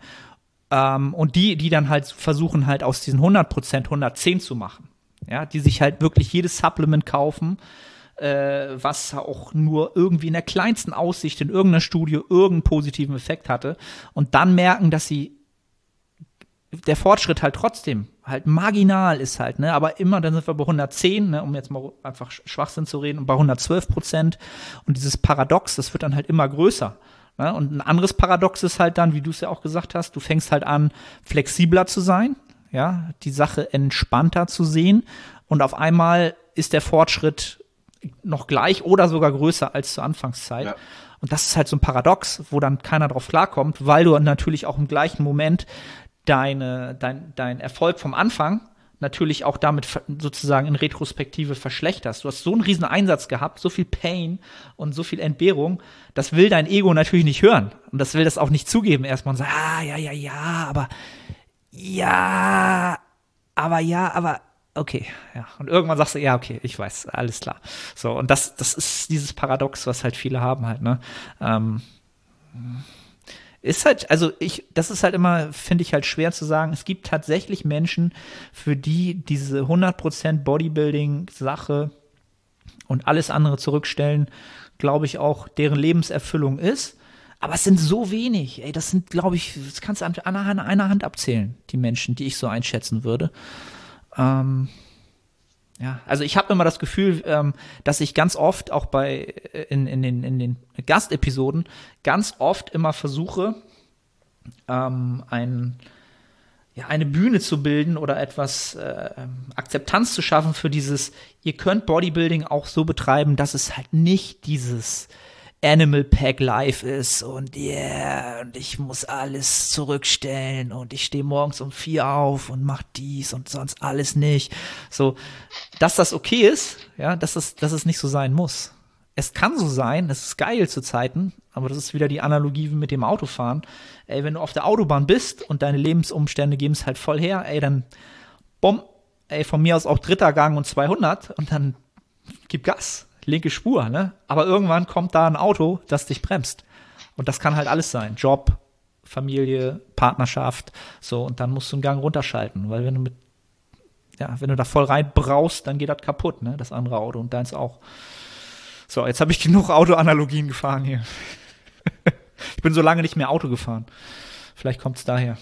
Ähm, und die, die dann halt versuchen halt aus diesen 100 Prozent 110 zu machen, ja, die sich halt wirklich jedes Supplement kaufen, äh, was auch nur irgendwie in der kleinsten Aussicht in irgendeiner Studie irgendeinen positiven Effekt hatte und dann merken, dass sie der Fortschritt halt trotzdem halt marginal ist halt, ne, aber immer, dann sind wir bei 110, ne, um jetzt mal einfach Schwachsinn zu reden, und bei 112 Prozent und dieses Paradox, das wird dann halt immer größer. Ne? Und ein anderes Paradox ist halt dann, wie du es ja auch gesagt hast, du fängst halt an, flexibler zu sein, ja, die Sache entspannter zu sehen und auf einmal ist der Fortschritt noch gleich oder sogar größer als zur Anfangszeit. Ja. Und das ist halt so ein Paradox, wo dann keiner drauf klarkommt, weil du natürlich auch im gleichen Moment deine, dein, dein Erfolg vom Anfang natürlich auch damit sozusagen in Retrospektive verschlechterst. Du hast so einen riesen Einsatz gehabt, so viel Pain und so viel Entbehrung, das will dein Ego natürlich nicht hören. Und das will das auch nicht zugeben erstmal und sagen, ah, ja, ja, ja, aber, ja, aber ja, aber, okay, ja. Und irgendwann sagst du, ja, okay, ich weiß, alles klar. So, und das, das ist dieses Paradox, was halt viele haben halt, ne. Ähm, ist halt, also ich, das ist halt immer, finde ich halt schwer zu sagen. Es gibt tatsächlich Menschen, für die diese 100% Bodybuilding-Sache und alles andere zurückstellen, glaube ich auch, deren Lebenserfüllung ist. Aber es sind so wenig, ey, das sind, glaube ich, das kannst du an einer, einer Hand abzählen, die Menschen, die ich so einschätzen würde. Ähm, ja, also ich habe immer das Gefühl, ähm, dass ich ganz oft auch bei äh, in, in, den, in den Gastepisoden ganz oft immer versuche, ähm, ein, ja, eine Bühne zu bilden oder etwas äh, Akzeptanz zu schaffen für dieses, ihr könnt Bodybuilding auch so betreiben, dass es halt nicht dieses Animal Pack Life ist und yeah, und ich muss alles zurückstellen und ich stehe morgens um vier auf und mach dies und sonst alles nicht. So, dass das okay ist, ja, dass es, dass es nicht so sein muss. Es kann so sein, es ist geil zu Zeiten, aber das ist wieder die Analogie mit dem Autofahren. Ey, wenn du auf der Autobahn bist und deine Lebensumstände geben es halt voll her, ey, dann bumm, ey, von mir aus auch dritter Gang und 200 und dann gib Gas linke Spur, ne? Aber irgendwann kommt da ein Auto, das dich bremst. Und das kann halt alles sein. Job, Familie, Partnerschaft, so, und dann musst du einen Gang runterschalten, weil wenn du mit, ja, wenn du da voll rein brauchst, dann geht das kaputt, ne? Das andere Auto und deins auch. So, jetzt habe ich genug Autoanalogien gefahren hier. ich bin so lange nicht mehr Auto gefahren. Vielleicht kommt es daher.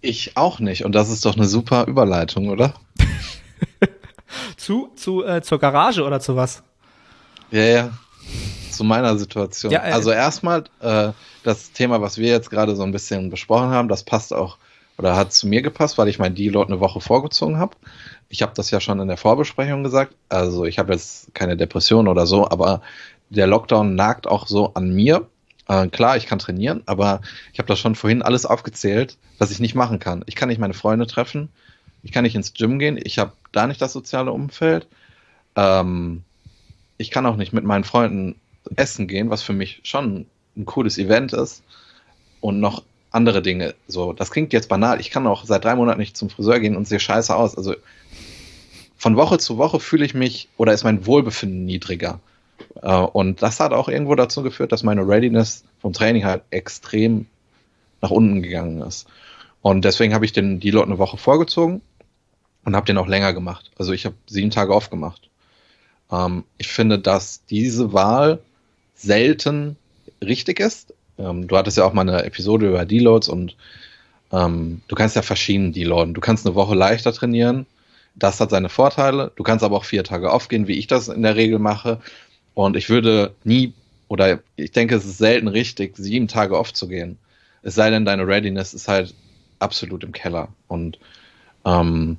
Ich auch nicht. Und das ist doch eine super Überleitung, oder? zu, zu äh, zur Garage oder zu was? Ja, ja. Zu meiner Situation. Ja, äh, also erstmal äh, das Thema, was wir jetzt gerade so ein bisschen besprochen haben, das passt auch oder hat zu mir gepasst, weil ich mein Deload eine Woche vorgezogen habe. Ich habe das ja schon in der Vorbesprechung gesagt. Also ich habe jetzt keine Depression oder so, aber der Lockdown nagt auch so an mir. Äh, klar, ich kann trainieren, aber ich habe das schon vorhin alles aufgezählt, was ich nicht machen kann. Ich kann nicht meine Freunde treffen. Ich kann nicht ins Gym gehen. Ich habe da nicht das soziale Umfeld. Ähm, ich kann auch nicht mit meinen Freunden essen gehen, was für mich schon ein cooles Event ist. Und noch andere Dinge. So, das klingt jetzt banal. Ich kann auch seit drei Monaten nicht zum Friseur gehen und sehe scheiße aus. Also von Woche zu Woche fühle ich mich oder ist mein Wohlbefinden niedriger. Äh, und das hat auch irgendwo dazu geführt, dass meine Readiness vom Training halt extrem nach unten gegangen ist. Und deswegen habe ich den Deload eine Woche vorgezogen und habe den auch länger gemacht. Also ich habe sieben Tage aufgemacht. Ähm, ich finde, dass diese Wahl selten richtig ist. Ähm, du hattest ja auch mal eine Episode über Deloads und ähm, du kannst ja verschieden deloaden. Du kannst eine Woche leichter trainieren. Das hat seine Vorteile. Du kannst aber auch vier Tage aufgehen, wie ich das in der Regel mache. Und ich würde nie, oder ich denke, es ist selten richtig, sieben Tage aufzugehen. Es sei denn, deine Readiness ist halt absolut im Keller. Und ähm,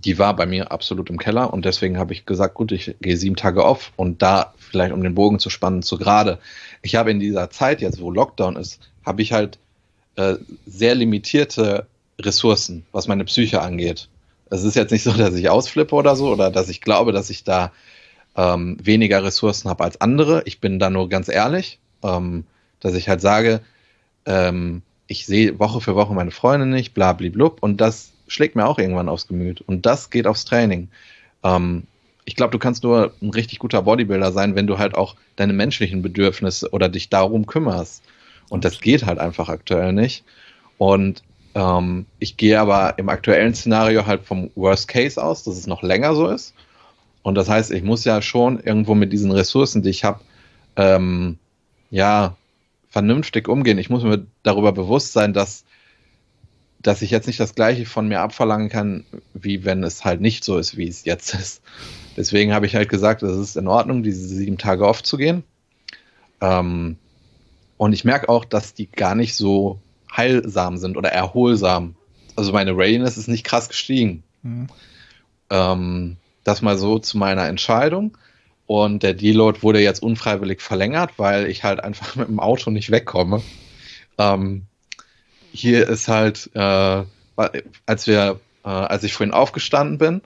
die war bei mir absolut im Keller und deswegen habe ich gesagt, gut, ich gehe sieben Tage auf und da vielleicht um den Bogen zu spannen, zu gerade. Ich habe in dieser Zeit jetzt, wo Lockdown ist, habe ich halt äh, sehr limitierte Ressourcen, was meine Psyche angeht. Es ist jetzt nicht so, dass ich ausflippe oder so oder dass ich glaube, dass ich da ähm, weniger Ressourcen habe als andere. Ich bin da nur ganz ehrlich, ähm, dass ich halt sage, ähm, ich sehe Woche für Woche meine Freunde nicht, bla, bla, bla und das schlägt mir auch irgendwann aufs Gemüt. Und das geht aufs Training. Ähm, ich glaube, du kannst nur ein richtig guter Bodybuilder sein, wenn du halt auch deine menschlichen Bedürfnisse oder dich darum kümmerst. Und das geht halt einfach aktuell nicht. Und ähm, ich gehe aber im aktuellen Szenario halt vom Worst Case aus, dass es noch länger so ist. Und das heißt, ich muss ja schon irgendwo mit diesen Ressourcen, die ich habe, ähm, ja, vernünftig umgehen. Ich muss mir darüber bewusst sein, dass, dass ich jetzt nicht das Gleiche von mir abverlangen kann, wie wenn es halt nicht so ist, wie es jetzt ist. Deswegen habe ich halt gesagt, es ist in Ordnung, diese sieben Tage aufzugehen. Ähm, und ich merke auch, dass die gar nicht so heilsam sind oder erholsam. Also meine Readiness ist nicht krass gestiegen. Mhm. Ähm, das mal so zu meiner Entscheidung. Und der Deload wurde jetzt unfreiwillig verlängert, weil ich halt einfach mit dem Auto nicht wegkomme. Ähm, hier ist halt, äh, als wir, äh, als ich vorhin aufgestanden bin,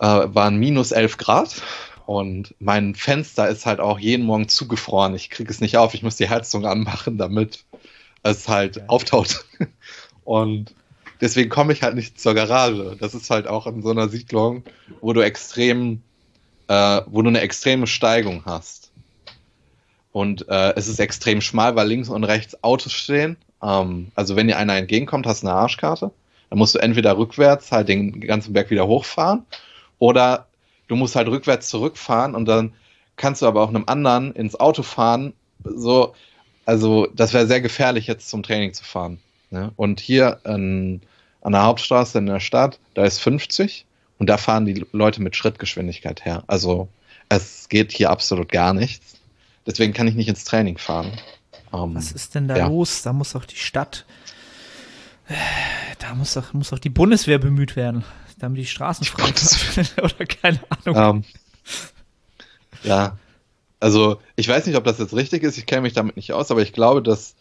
äh, waren minus 11 Grad und mein Fenster ist halt auch jeden Morgen zugefroren. Ich kriege es nicht auf. Ich muss die Heizung anmachen, damit es halt ja. auftaut. Und deswegen komme ich halt nicht zur Garage. Das ist halt auch in so einer Siedlung, wo du extrem, äh, wo du eine extreme Steigung hast. Und äh, es ist extrem schmal, weil links und rechts Autos stehen. Ähm, also wenn dir einer entgegenkommt, hast du eine Arschkarte. Dann musst du entweder rückwärts halt den ganzen Berg wieder hochfahren oder du musst halt rückwärts zurückfahren und dann kannst du aber auch einem anderen ins Auto fahren. So, also das wäre sehr gefährlich, jetzt zum Training zu fahren. Ne? Und hier an, an der Hauptstraße in der Stadt, da ist 50 und da fahren die Leute mit Schrittgeschwindigkeit her. Also es geht hier absolut gar nichts. Deswegen kann ich nicht ins Training fahren. Um, Was ist denn da ja. los? Da muss auch die Stadt, da muss auch, muss auch die Bundeswehr bemüht werden, damit die Straßen frei oder keine Ahnung. Um, ja, also ich weiß nicht, ob das jetzt richtig ist, ich kenne mich damit nicht aus, aber ich glaube, dass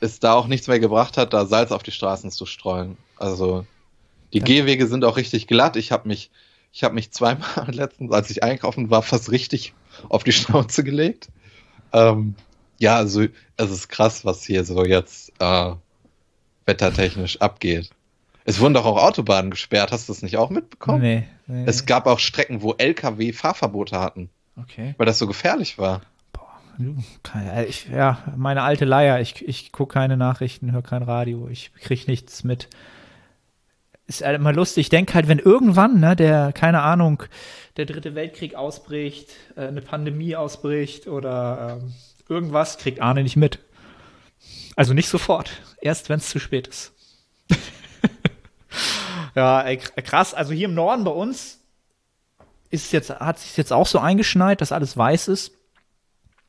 es da auch nichts mehr gebracht hat, da Salz auf die Straßen zu streuen. Also die ja. Gehwege sind auch richtig glatt. Ich habe mich, ich habe mich zweimal letztens, als ich einkaufen war, fast richtig auf die Schnauze gelegt. Ähm, ja, also es ist krass, was hier so jetzt äh, wettertechnisch abgeht. Es wurden doch auch Autobahnen gesperrt. Hast du das nicht auch mitbekommen? Nee, nee. Es gab auch Strecken, wo LKW Fahrverbote hatten. Okay. Weil das so gefährlich war. Boah, ich, ja, meine alte Leier. Ich, ich gucke keine Nachrichten, höre kein Radio. Ich kriege nichts mit. Ist halt immer lustig. Ich denke halt, wenn irgendwann, ne, der, keine Ahnung, der dritte Weltkrieg ausbricht, äh, eine Pandemie ausbricht oder ähm, irgendwas, kriegt Arne nicht mit. Also nicht sofort. Erst wenn es zu spät ist. ja, ey, krass. Also hier im Norden bei uns ist jetzt, hat sich jetzt auch so eingeschneit, dass alles weiß ist.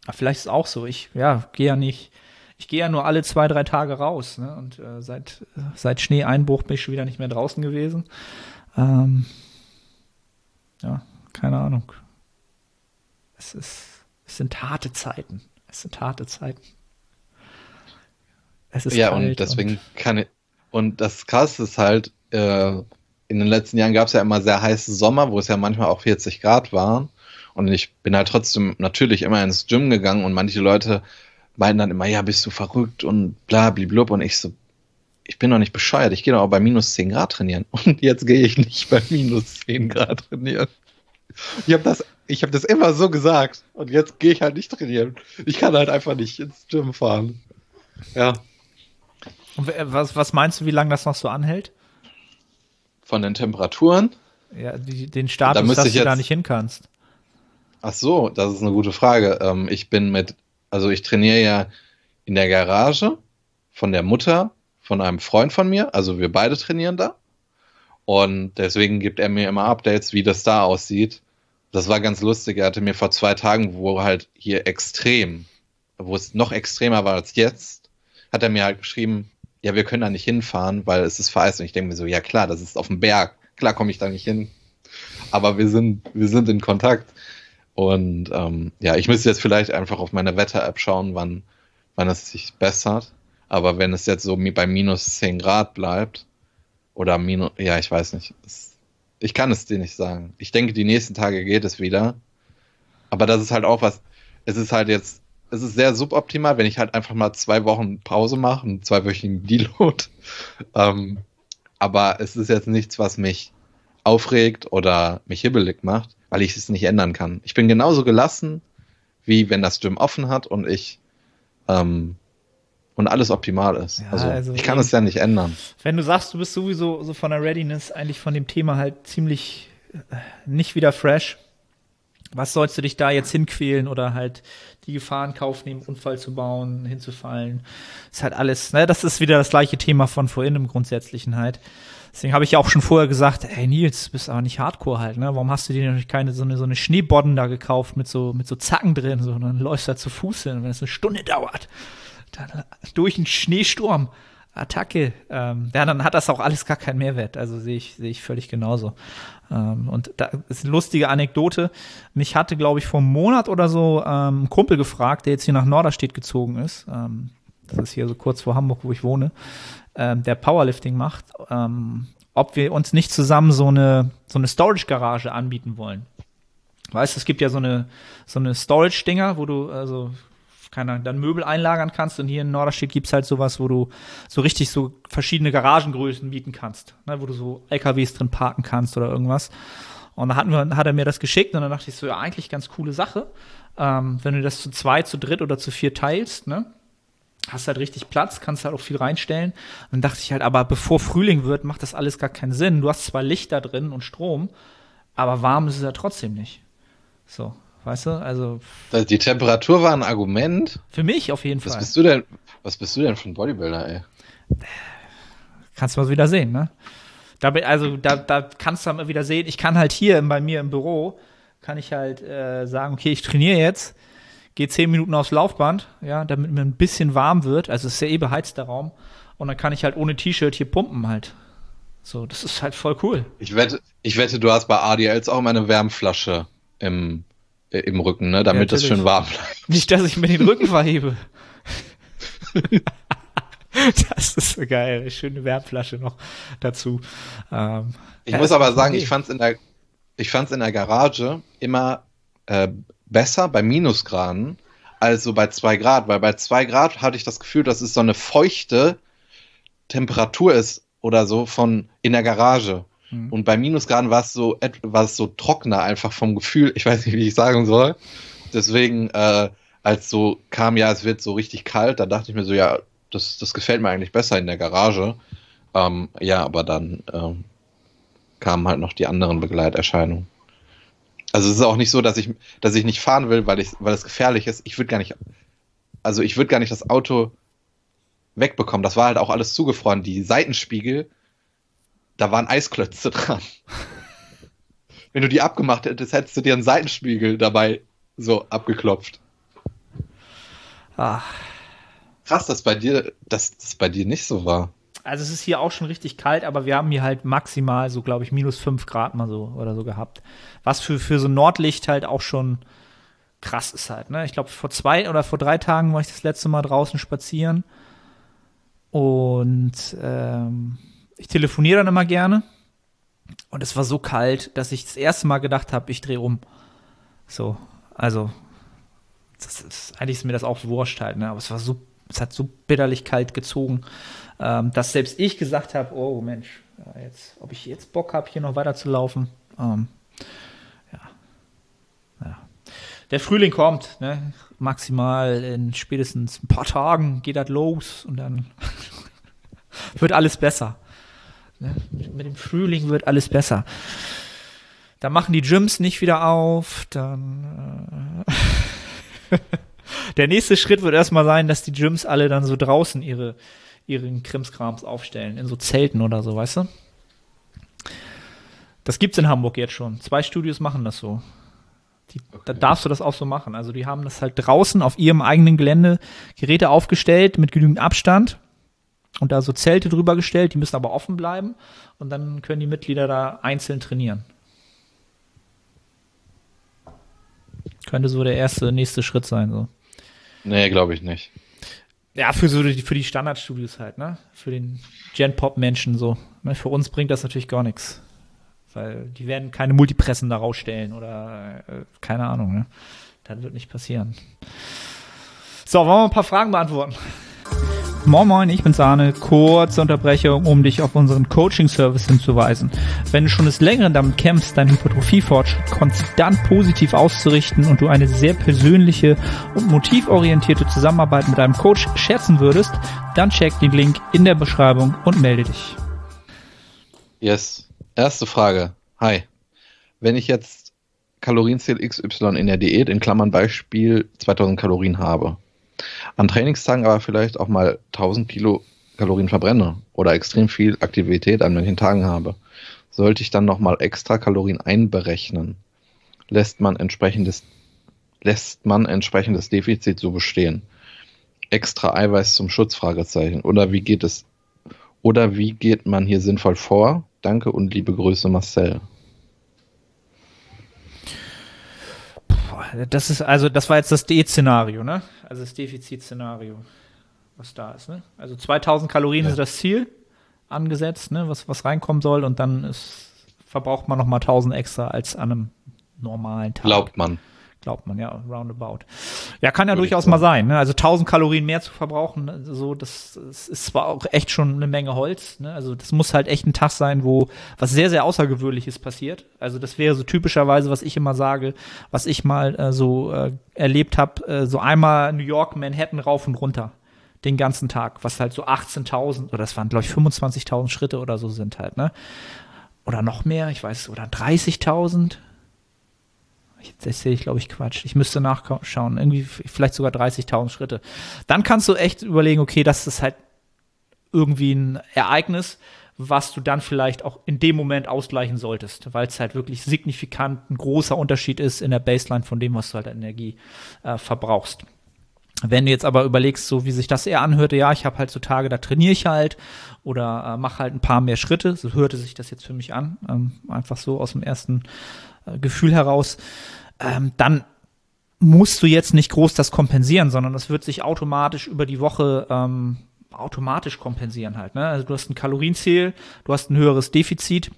Aber vielleicht ist es auch so. Ich, ja, gehe ja nicht, ich gehe ja nur alle zwei, drei Tage raus. Ne? Und äh, seit, seit Schneeeinbruch bin ich schon wieder nicht mehr draußen gewesen. Ähm, ja, keine Ahnung. Es ist, es sind harte Zeiten. Es sind harte Zeiten. Es ist ja, und deswegen und kann ich, und das Krasse ist halt, äh, in den letzten Jahren gab es ja immer sehr heiße Sommer, wo es ja manchmal auch 40 Grad waren. Und ich bin halt trotzdem natürlich immer ins Gym gegangen und manche Leute meinen dann immer, ja, bist du verrückt und bla blub und ich so, ich bin doch nicht bescheuert, ich gehe doch auch bei minus 10 Grad trainieren. Und jetzt gehe ich nicht bei minus 10 Grad trainieren. Ich habe das, ich habe das immer so gesagt und jetzt gehe ich halt nicht trainieren. Ich kann halt einfach nicht ins Gym fahren. Ja. Und was, was meinst du, wie lange das noch so anhält? von den Temperaturen. Ja, die, den Status, da dass du jetzt, da nicht hin kannst. Ach so, das ist eine gute Frage. Ähm, ich bin mit, also ich trainiere ja in der Garage von der Mutter von einem Freund von mir. Also wir beide trainieren da. Und deswegen gibt er mir immer Updates, wie das da aussieht. Das war ganz lustig. Er hatte mir vor zwei Tagen, wo halt hier extrem, wo es noch extremer war als jetzt, hat er mir halt geschrieben, ja, wir können da nicht hinfahren, weil es ist vereist. Und ich denke mir so, ja klar, das ist auf dem Berg. Klar komme ich da nicht hin. Aber wir sind, wir sind in Kontakt. Und ähm, ja, ich müsste jetzt vielleicht einfach auf meine Wetter-App schauen, wann, wann es sich bessert. Aber wenn es jetzt so bei minus 10 Grad bleibt, oder minus, ja, ich weiß nicht. Es, ich kann es dir nicht sagen. Ich denke, die nächsten Tage geht es wieder. Aber das ist halt auch was, es ist halt jetzt es ist sehr suboptimal, wenn ich halt einfach mal zwei Wochen Pause mache, einen zweiwöchigen Deload. Ähm, aber es ist jetzt nichts, was mich aufregt oder mich hibbelig macht, weil ich es nicht ändern kann. Ich bin genauso gelassen, wie wenn das Gym offen hat und ich ähm, und alles optimal ist. Ja, also, also, ich kann es ja nicht ändern. Wenn du sagst, du bist sowieso so von der Readiness eigentlich von dem Thema halt ziemlich äh, nicht wieder fresh, was sollst du dich da jetzt hinquälen oder halt die Gefahr in Kauf nehmen, Unfall zu bauen, hinzufallen? Ist halt alles, ne? Das ist wieder das gleiche Thema von vorhin im Grundsätzlichen halt. Deswegen habe ich ja auch schon vorher gesagt, ey Nils, du bist aber nicht Hardcore halt, ne? Warum hast du dir nicht keine so eine, so eine Schneebodden da gekauft mit so, mit so Zacken drin, so, und dann läufst da zu Fuß hin, wenn es eine Stunde dauert. Dann durch einen Schneesturm. Attacke. Ähm, ja, dann hat das auch alles gar keinen Mehrwert. Also sehe ich, sehe ich völlig genauso. Ähm, und da ist eine lustige Anekdote. Mich hatte, glaube ich, vor einem Monat oder so ähm, ein Kumpel gefragt, der jetzt hier nach Norderstedt gezogen ist. Ähm, das ist hier so kurz vor Hamburg, wo ich wohne ähm, der Powerlifting macht, ähm, ob wir uns nicht zusammen so eine, so eine Storage-Garage anbieten wollen. Weißt du, es gibt ja so eine, so eine Storage-Dinger, wo du, also, keine dann Möbel einlagern kannst und hier in Norderstedt gibt's halt sowas, wo du so richtig so verschiedene Garagengrößen bieten kannst, ne, wo du so LKWs drin parken kannst oder irgendwas. Und da hatten wir, hat er mir das geschickt und dann dachte ich so, ja, eigentlich ganz coole Sache. Ähm, wenn du das zu zwei, zu dritt oder zu vier teilst, ne? hast halt richtig Platz, kannst halt auch viel reinstellen. Und dann dachte ich halt, aber bevor Frühling wird, macht das alles gar keinen Sinn. Du hast zwar Licht da drin und Strom, aber warm ist es ja trotzdem nicht. So, weißt du? Also. Die Temperatur war ein Argument. Für mich auf jeden was Fall. Bist du denn, was bist du denn für ein Bodybuilder, ey? Kannst du mal wieder sehen, ne? Da, also, da, da kannst du mal wieder sehen, ich kann halt hier bei mir im Büro, kann ich halt äh, sagen, okay, ich trainiere jetzt gehe zehn Minuten aufs Laufband, ja, damit mir ein bisschen warm wird. Also es ist ja eh beheizter Raum. Und dann kann ich halt ohne T-Shirt hier pumpen halt. So, das ist halt voll cool. Ich wette, ich wette, du hast bei ADLs auch mal eine Wärmflasche im, äh, im Rücken, ne, damit ja, das schön warm bleibt. Nicht, dass ich mir den Rücken verhebe. das ist so geil. Eine schöne Wärmflasche noch dazu. Ähm, ich muss aber sagen, okay. ich fand's in der, ich fand's in der Garage immer äh, besser bei Minusgraden als so bei zwei Grad, weil bei zwei Grad hatte ich das Gefühl, dass es so eine feuchte Temperatur ist oder so von in der Garage. Mhm. Und bei Minusgraden war es so, war es so trockener einfach vom Gefühl. Ich weiß nicht, wie ich sagen soll. Deswegen, äh, als so kam, ja, es wird so richtig kalt, da dachte ich mir so, ja, das, das gefällt mir eigentlich besser in der Garage. Ähm, ja, aber dann ähm, kamen halt noch die anderen Begleiterscheinungen. Also es ist auch nicht so, dass ich, dass ich nicht fahren will, weil ich, weil es gefährlich ist. Ich würde gar nicht, also ich würde gar nicht das Auto wegbekommen. Das war halt auch alles zugefroren. Die Seitenspiegel, da waren Eisklötze dran. Wenn du die abgemacht hättest, hättest du dir einen Seitenspiegel dabei so abgeklopft. Ach. Krass, dass bei dir, dass das bei dir nicht so war also es ist hier auch schon richtig kalt, aber wir haben hier halt maximal so, glaube ich, minus fünf Grad mal so oder so gehabt. Was für, für so Nordlicht halt auch schon krass ist halt, ne? Ich glaube, vor zwei oder vor drei Tagen war ich das letzte Mal draußen spazieren. Und ähm, ich telefoniere dann immer gerne. Und es war so kalt, dass ich das erste Mal gedacht habe, ich drehe um. So, also, ist, eigentlich ist mir das auch wurscht halt, ne? Aber es war so, es hat so bitterlich kalt gezogen ähm, dass selbst ich gesagt habe, oh Mensch, jetzt, ob ich jetzt Bock habe, hier noch weiter zu laufen. Ähm, ja. ja. Der Frühling kommt, ne? maximal in spätestens ein paar Tagen geht das los und dann wird alles besser. Ne? Mit dem Frühling wird alles besser. Da machen die Gyms nicht wieder auf, dann äh, der nächste Schritt wird erstmal sein, dass die Gyms alle dann so draußen ihre ihren Krimskrams aufstellen, in so Zelten oder so, weißt du? Das gibt's in Hamburg jetzt schon. Zwei Studios machen das so. Die, okay. Da darfst du das auch so machen. Also die haben das halt draußen auf ihrem eigenen Gelände Geräte aufgestellt mit genügend Abstand und da so Zelte drüber gestellt, die müssen aber offen bleiben und dann können die Mitglieder da einzeln trainieren. Könnte so der erste, nächste Schritt sein. So. Nee, glaube ich nicht. Ja, für so die, für die Standardstudios halt, ne? Für den Gen-Pop-Menschen so. Für uns bringt das natürlich gar nichts. Weil die werden keine Multipressen da rausstellen oder äh, keine Ahnung, ne? Das wird nicht passieren. So, wollen wir ein paar Fragen beantworten? Moin Moin, ich bin Sahne. Kurze Unterbrechung, um dich auf unseren Coaching-Service hinzuweisen. Wenn du schon des Längeren damit kämpfst, deinen Hypertrophie-Fortschritt konstant positiv auszurichten und du eine sehr persönliche und motivorientierte Zusammenarbeit mit einem Coach schätzen würdest, dann check den Link in der Beschreibung und melde dich. Yes. Erste Frage. Hi. Wenn ich jetzt Kalorienziel XY in der Diät, in Klammern Beispiel 2000 Kalorien habe, an Trainingstagen aber vielleicht auch mal 1000 Kilokalorien verbrenne oder extrem viel Aktivität an manchen Tagen habe, sollte ich dann nochmal extra Kalorien einberechnen? Lässt man entsprechendes, lässt man entsprechendes Defizit so bestehen? Extra Eiweiß zum Schutz? Fragezeichen. Oder wie geht es, oder wie geht man hier sinnvoll vor? Danke und liebe Grüße, Marcel. Das ist also, das war jetzt das D-Szenario, ne? Also das Defizitszenario, was da ist, ne? Also 2000 Kalorien ja. ist das Ziel angesetzt, ne? Was, was reinkommen soll und dann ist, verbraucht man nochmal 1000 extra als an einem normalen Tag. Glaubt man glaubt man, ja, roundabout. Ja, kann ja Würde durchaus mal sein. Ne? Also 1000 Kalorien mehr zu verbrauchen, so das, das, ist zwar auch echt schon eine Menge Holz. Ne? Also das muss halt echt ein Tag sein, wo was sehr sehr außergewöhnliches passiert. Also das wäre so typischerweise, was ich immer sage, was ich mal äh, so äh, erlebt habe, äh, so einmal New York, Manhattan rauf und runter den ganzen Tag, was halt so 18.000 oder das waren glaube ich 25.000 Schritte oder so sind halt, ne? Oder noch mehr, ich weiß, oder 30.000 Jetzt erzähle ich, glaube ich, Quatsch. Ich müsste nachschauen. Irgendwie vielleicht sogar 30.000 Schritte. Dann kannst du echt überlegen, okay, das ist halt irgendwie ein Ereignis, was du dann vielleicht auch in dem Moment ausgleichen solltest, weil es halt wirklich signifikant ein großer Unterschied ist in der Baseline von dem, was du halt an Energie äh, verbrauchst. Wenn du jetzt aber überlegst, so wie sich das eher anhörte, ja, ich habe halt so Tage, da trainiere ich halt oder äh, mache halt ein paar mehr Schritte, so hörte sich das jetzt für mich an, ähm, einfach so aus dem ersten Gefühl heraus, ähm, dann musst du jetzt nicht groß das kompensieren, sondern das wird sich automatisch über die Woche ähm, automatisch kompensieren halt. Ne? Also du hast ein Kalorienziel, du hast ein höheres Defizit,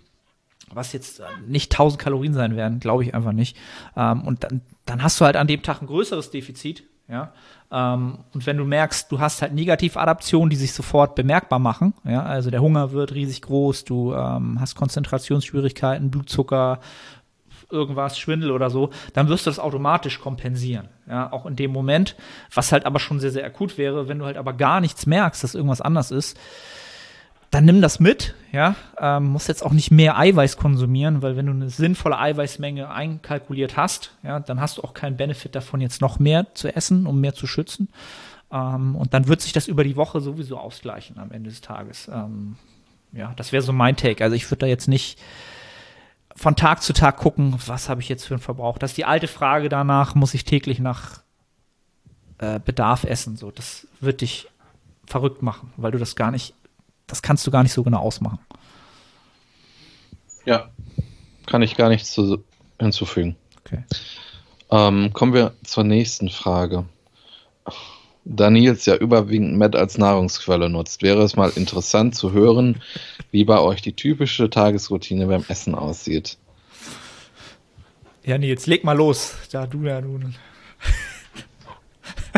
was jetzt äh, nicht 1000 Kalorien sein werden, glaube ich einfach nicht. Ähm, und dann, dann hast du halt an dem Tag ein größeres Defizit, ja. Ähm, und wenn du merkst, du hast halt Negativadaptionen, die sich sofort bemerkbar machen, ja, also der Hunger wird riesig groß, du ähm, hast Konzentrationsschwierigkeiten, Blutzucker, irgendwas, Schwindel oder so, dann wirst du das automatisch kompensieren. Ja, auch in dem Moment, was halt aber schon sehr, sehr akut wäre, wenn du halt aber gar nichts merkst, dass irgendwas anders ist, dann nimm das mit, ja, ähm, musst jetzt auch nicht mehr Eiweiß konsumieren, weil wenn du eine sinnvolle Eiweißmenge einkalkuliert hast, ja, dann hast du auch keinen Benefit davon, jetzt noch mehr zu essen, um mehr zu schützen. Ähm, und dann wird sich das über die Woche sowieso ausgleichen am Ende des Tages. Ähm, ja, das wäre so mein Take. Also ich würde da jetzt nicht von Tag zu Tag gucken, was habe ich jetzt für einen Verbrauch. Das ist die alte Frage danach, muss ich täglich nach äh, Bedarf essen. So, das wird dich verrückt machen, weil du das gar nicht, das kannst du gar nicht so genau ausmachen. Ja, kann ich gar nichts zu, hinzufügen. Okay. Ähm, kommen wir zur nächsten Frage da Nils ja überwiegend Met als Nahrungsquelle nutzt, wäre es mal interessant zu hören, wie bei euch die typische Tagesroutine beim Essen aussieht. Ja, Nils, leg mal los. Ja, du ja nun.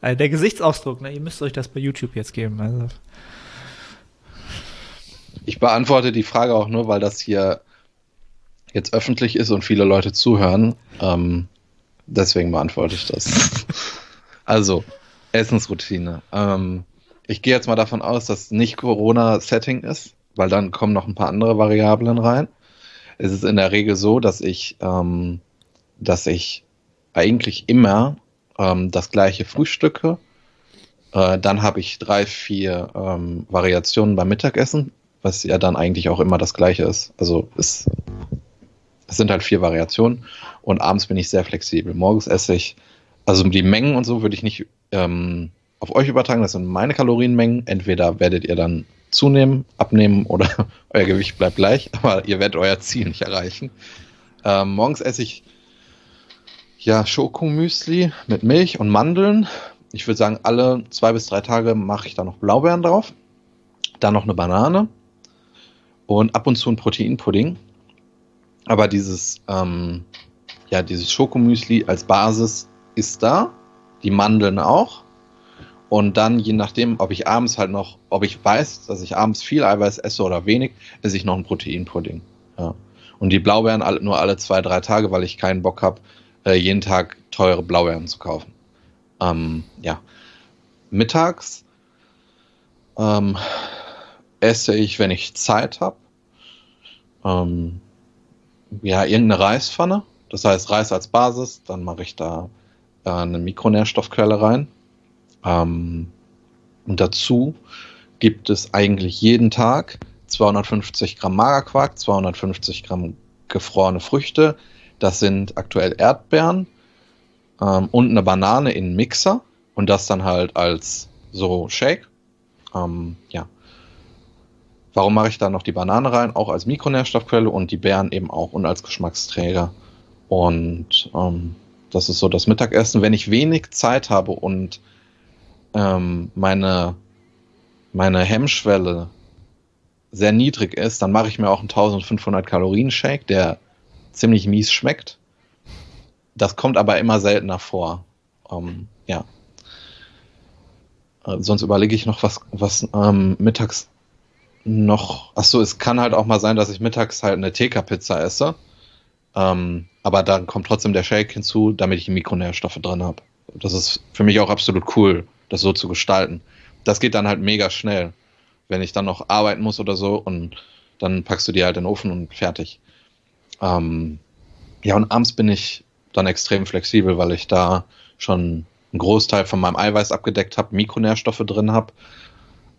also der Gesichtsausdruck, ne? Ihr müsst euch das bei YouTube jetzt geben. Also. Ich beantworte die Frage auch nur, weil das hier jetzt öffentlich ist und viele Leute zuhören. Ähm, deswegen beantworte ich das. Also, Essensroutine. Ähm, ich gehe jetzt mal davon aus, dass nicht Corona-Setting ist, weil dann kommen noch ein paar andere Variablen rein. Es ist in der Regel so, dass ich, ähm, dass ich eigentlich immer ähm, das gleiche frühstücke. Äh, dann habe ich drei, vier ähm, Variationen beim Mittagessen, was ja dann eigentlich auch immer das gleiche ist. Also es, es sind halt vier Variationen und abends bin ich sehr flexibel. Morgens esse ich also die Mengen und so würde ich nicht ähm, auf euch übertragen. Das sind meine Kalorienmengen. Entweder werdet ihr dann zunehmen, abnehmen oder euer Gewicht bleibt gleich, aber ihr werdet euer Ziel nicht erreichen. Ähm, morgens esse ich ja Schokomüsli mit Milch und Mandeln. Ich würde sagen, alle zwei bis drei Tage mache ich da noch Blaubeeren drauf. Dann noch eine Banane und ab und zu ein Proteinpudding. Aber dieses, ähm, ja, dieses Schokomüsli als Basis ist da, die Mandeln auch. Und dann, je nachdem, ob ich abends halt noch, ob ich weiß, dass ich abends viel Eiweiß esse oder wenig, esse ich noch einen Proteinpudding. Ja. Und die Blaubeeren alle, nur alle zwei, drei Tage, weil ich keinen Bock habe, äh, jeden Tag teure Blaubeeren zu kaufen. Ähm, ja. Mittags ähm, esse ich, wenn ich Zeit habe, ähm, ja, irgendeine Reispfanne. Das heißt Reis als Basis, dann mache ich da eine Mikronährstoffquelle rein. Ähm, und dazu gibt es eigentlich jeden Tag 250 Gramm Magerquark, 250 Gramm gefrorene Früchte. Das sind aktuell Erdbeeren ähm, und eine Banane in Mixer und das dann halt als so Shake. Ähm, ja. Warum mache ich da noch die Banane rein? Auch als Mikronährstoffquelle und die Beeren eben auch und als Geschmacksträger. Und ähm, das ist so das Mittagessen. Wenn ich wenig Zeit habe und ähm, meine, meine Hemmschwelle sehr niedrig ist, dann mache ich mir auch einen 1500 Kalorien Shake, der ziemlich mies schmeckt. Das kommt aber immer seltener vor. Ähm, ja. Äh, sonst überlege ich noch, was, was ähm, mittags noch. Achso, es kann halt auch mal sein, dass ich mittags halt eine TK-Pizza esse. Ähm, aber dann kommt trotzdem der Shake hinzu, damit ich Mikronährstoffe drin habe. Das ist für mich auch absolut cool, das so zu gestalten. Das geht dann halt mega schnell, wenn ich dann noch arbeiten muss oder so und dann packst du die halt in den Ofen und fertig. Ähm, ja, und abends bin ich dann extrem flexibel, weil ich da schon einen Großteil von meinem Eiweiß abgedeckt habe, Mikronährstoffe drin habe,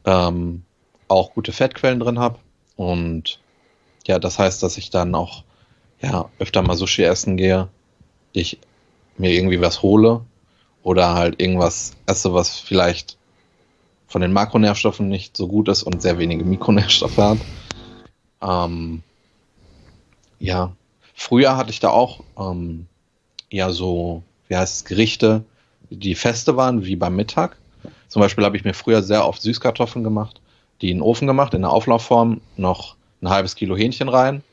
ähm, auch gute Fettquellen drin habe und ja, das heißt, dass ich dann auch ja, öfter mal Sushi essen gehe, ich mir irgendwie was hole oder halt irgendwas esse, was vielleicht von den Makronährstoffen nicht so gut ist und sehr wenige Mikronährstoffe hat. Ähm, ja, früher hatte ich da auch ähm, ja so, wie heißt es, Gerichte, die feste waren, wie beim Mittag. Zum Beispiel habe ich mir früher sehr oft Süßkartoffeln gemacht, die in den Ofen gemacht, in der Auflaufform, noch ein halbes Kilo Hähnchen rein,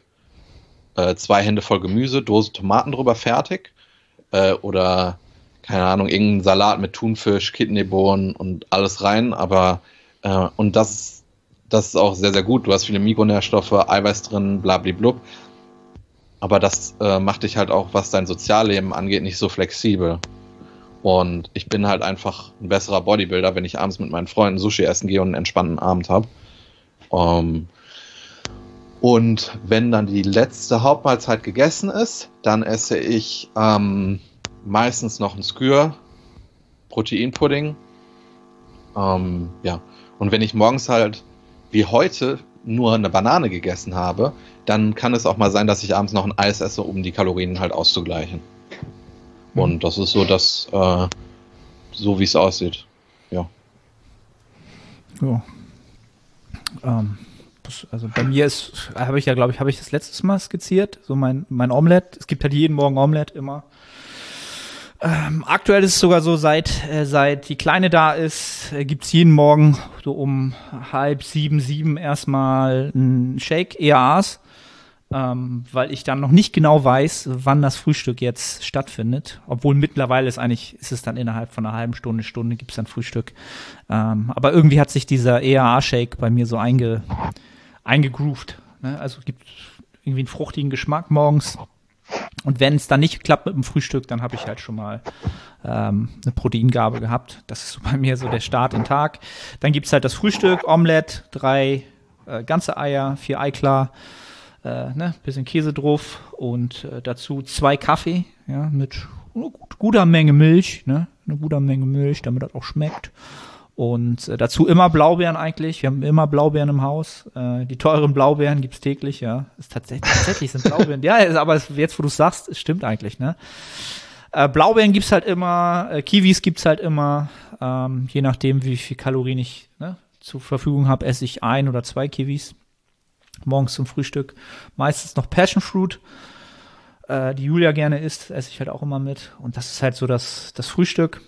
äh, zwei Hände voll Gemüse, Dose Tomaten drüber, fertig. Äh, oder, keine Ahnung, irgendein Salat mit Thunfisch, Kidneybohnen und alles rein. Aber, äh, und das, das ist auch sehr, sehr gut. Du hast viele Mikronährstoffe, Eiweiß drin, blablablub. Aber das äh, macht dich halt auch, was dein Sozialleben angeht, nicht so flexibel. Und ich bin halt einfach ein besserer Bodybuilder, wenn ich abends mit meinen Freunden Sushi essen gehe und einen entspannten Abend habe. Ähm, und wenn dann die letzte Hauptmahlzeit gegessen ist, dann esse ich ähm, meistens noch ein Skür, Proteinpudding. Ähm, ja. Und wenn ich morgens halt wie heute nur eine Banane gegessen habe, dann kann es auch mal sein, dass ich abends noch ein Eis esse, um die Kalorien halt auszugleichen. Mhm. Und das ist so das, äh, so wie es aussieht. Ja. Ja. Ähm, also bei mir ist, habe ich ja, glaube ich, habe ich das letztes Mal skizziert, so mein, mein Omelette. Es gibt halt jeden Morgen Omelette immer. Ähm, aktuell ist es sogar so, seit, äh, seit die Kleine da ist, äh, es jeden Morgen so um halb sieben, sieben erstmal ein Shake, EAAs ähm, weil ich dann noch nicht genau weiß, wann das Frühstück jetzt stattfindet. Obwohl mittlerweile ist eigentlich, ist es dann innerhalb von einer halben Stunde, Stunde gibt es dann Frühstück. Ähm, aber irgendwie hat sich dieser EAA-Shake bei mir so einge, eingegroovt. Ne? Also gibt irgendwie einen fruchtigen Geschmack morgens. Und wenn es dann nicht klappt mit dem Frühstück, dann habe ich halt schon mal ähm, eine Proteingabe gehabt. Das ist so bei mir so der Start den Tag. Dann gibt es halt das Frühstück, Omelette, drei äh, ganze Eier, vier Eiklar, äh, ne, bisschen Käse drauf und äh, dazu zwei Kaffee, ja, mit guter Menge Milch, ne, eine guter Menge Milch, damit das auch schmeckt. Und äh, dazu immer Blaubeeren eigentlich. Wir haben immer Blaubeeren im Haus. Äh, die teuren Blaubeeren gibt's täglich, ja. Ist tatsächlich, tatsächlich sind Blaubeeren. ja, aber jetzt, wo du sagst, es stimmt eigentlich, ne? Äh, Blaubeeren gibt's halt immer, äh, Kiwis gibt's halt immer. Ähm, je nachdem, wie viel Kalorien ich ne, zur Verfügung habe, esse ich ein oder zwei Kiwis morgens zum Frühstück. Meistens noch Passion Fruit, äh, die Julia gerne isst, esse ich halt auch immer mit. Und das ist halt so das, das Frühstück.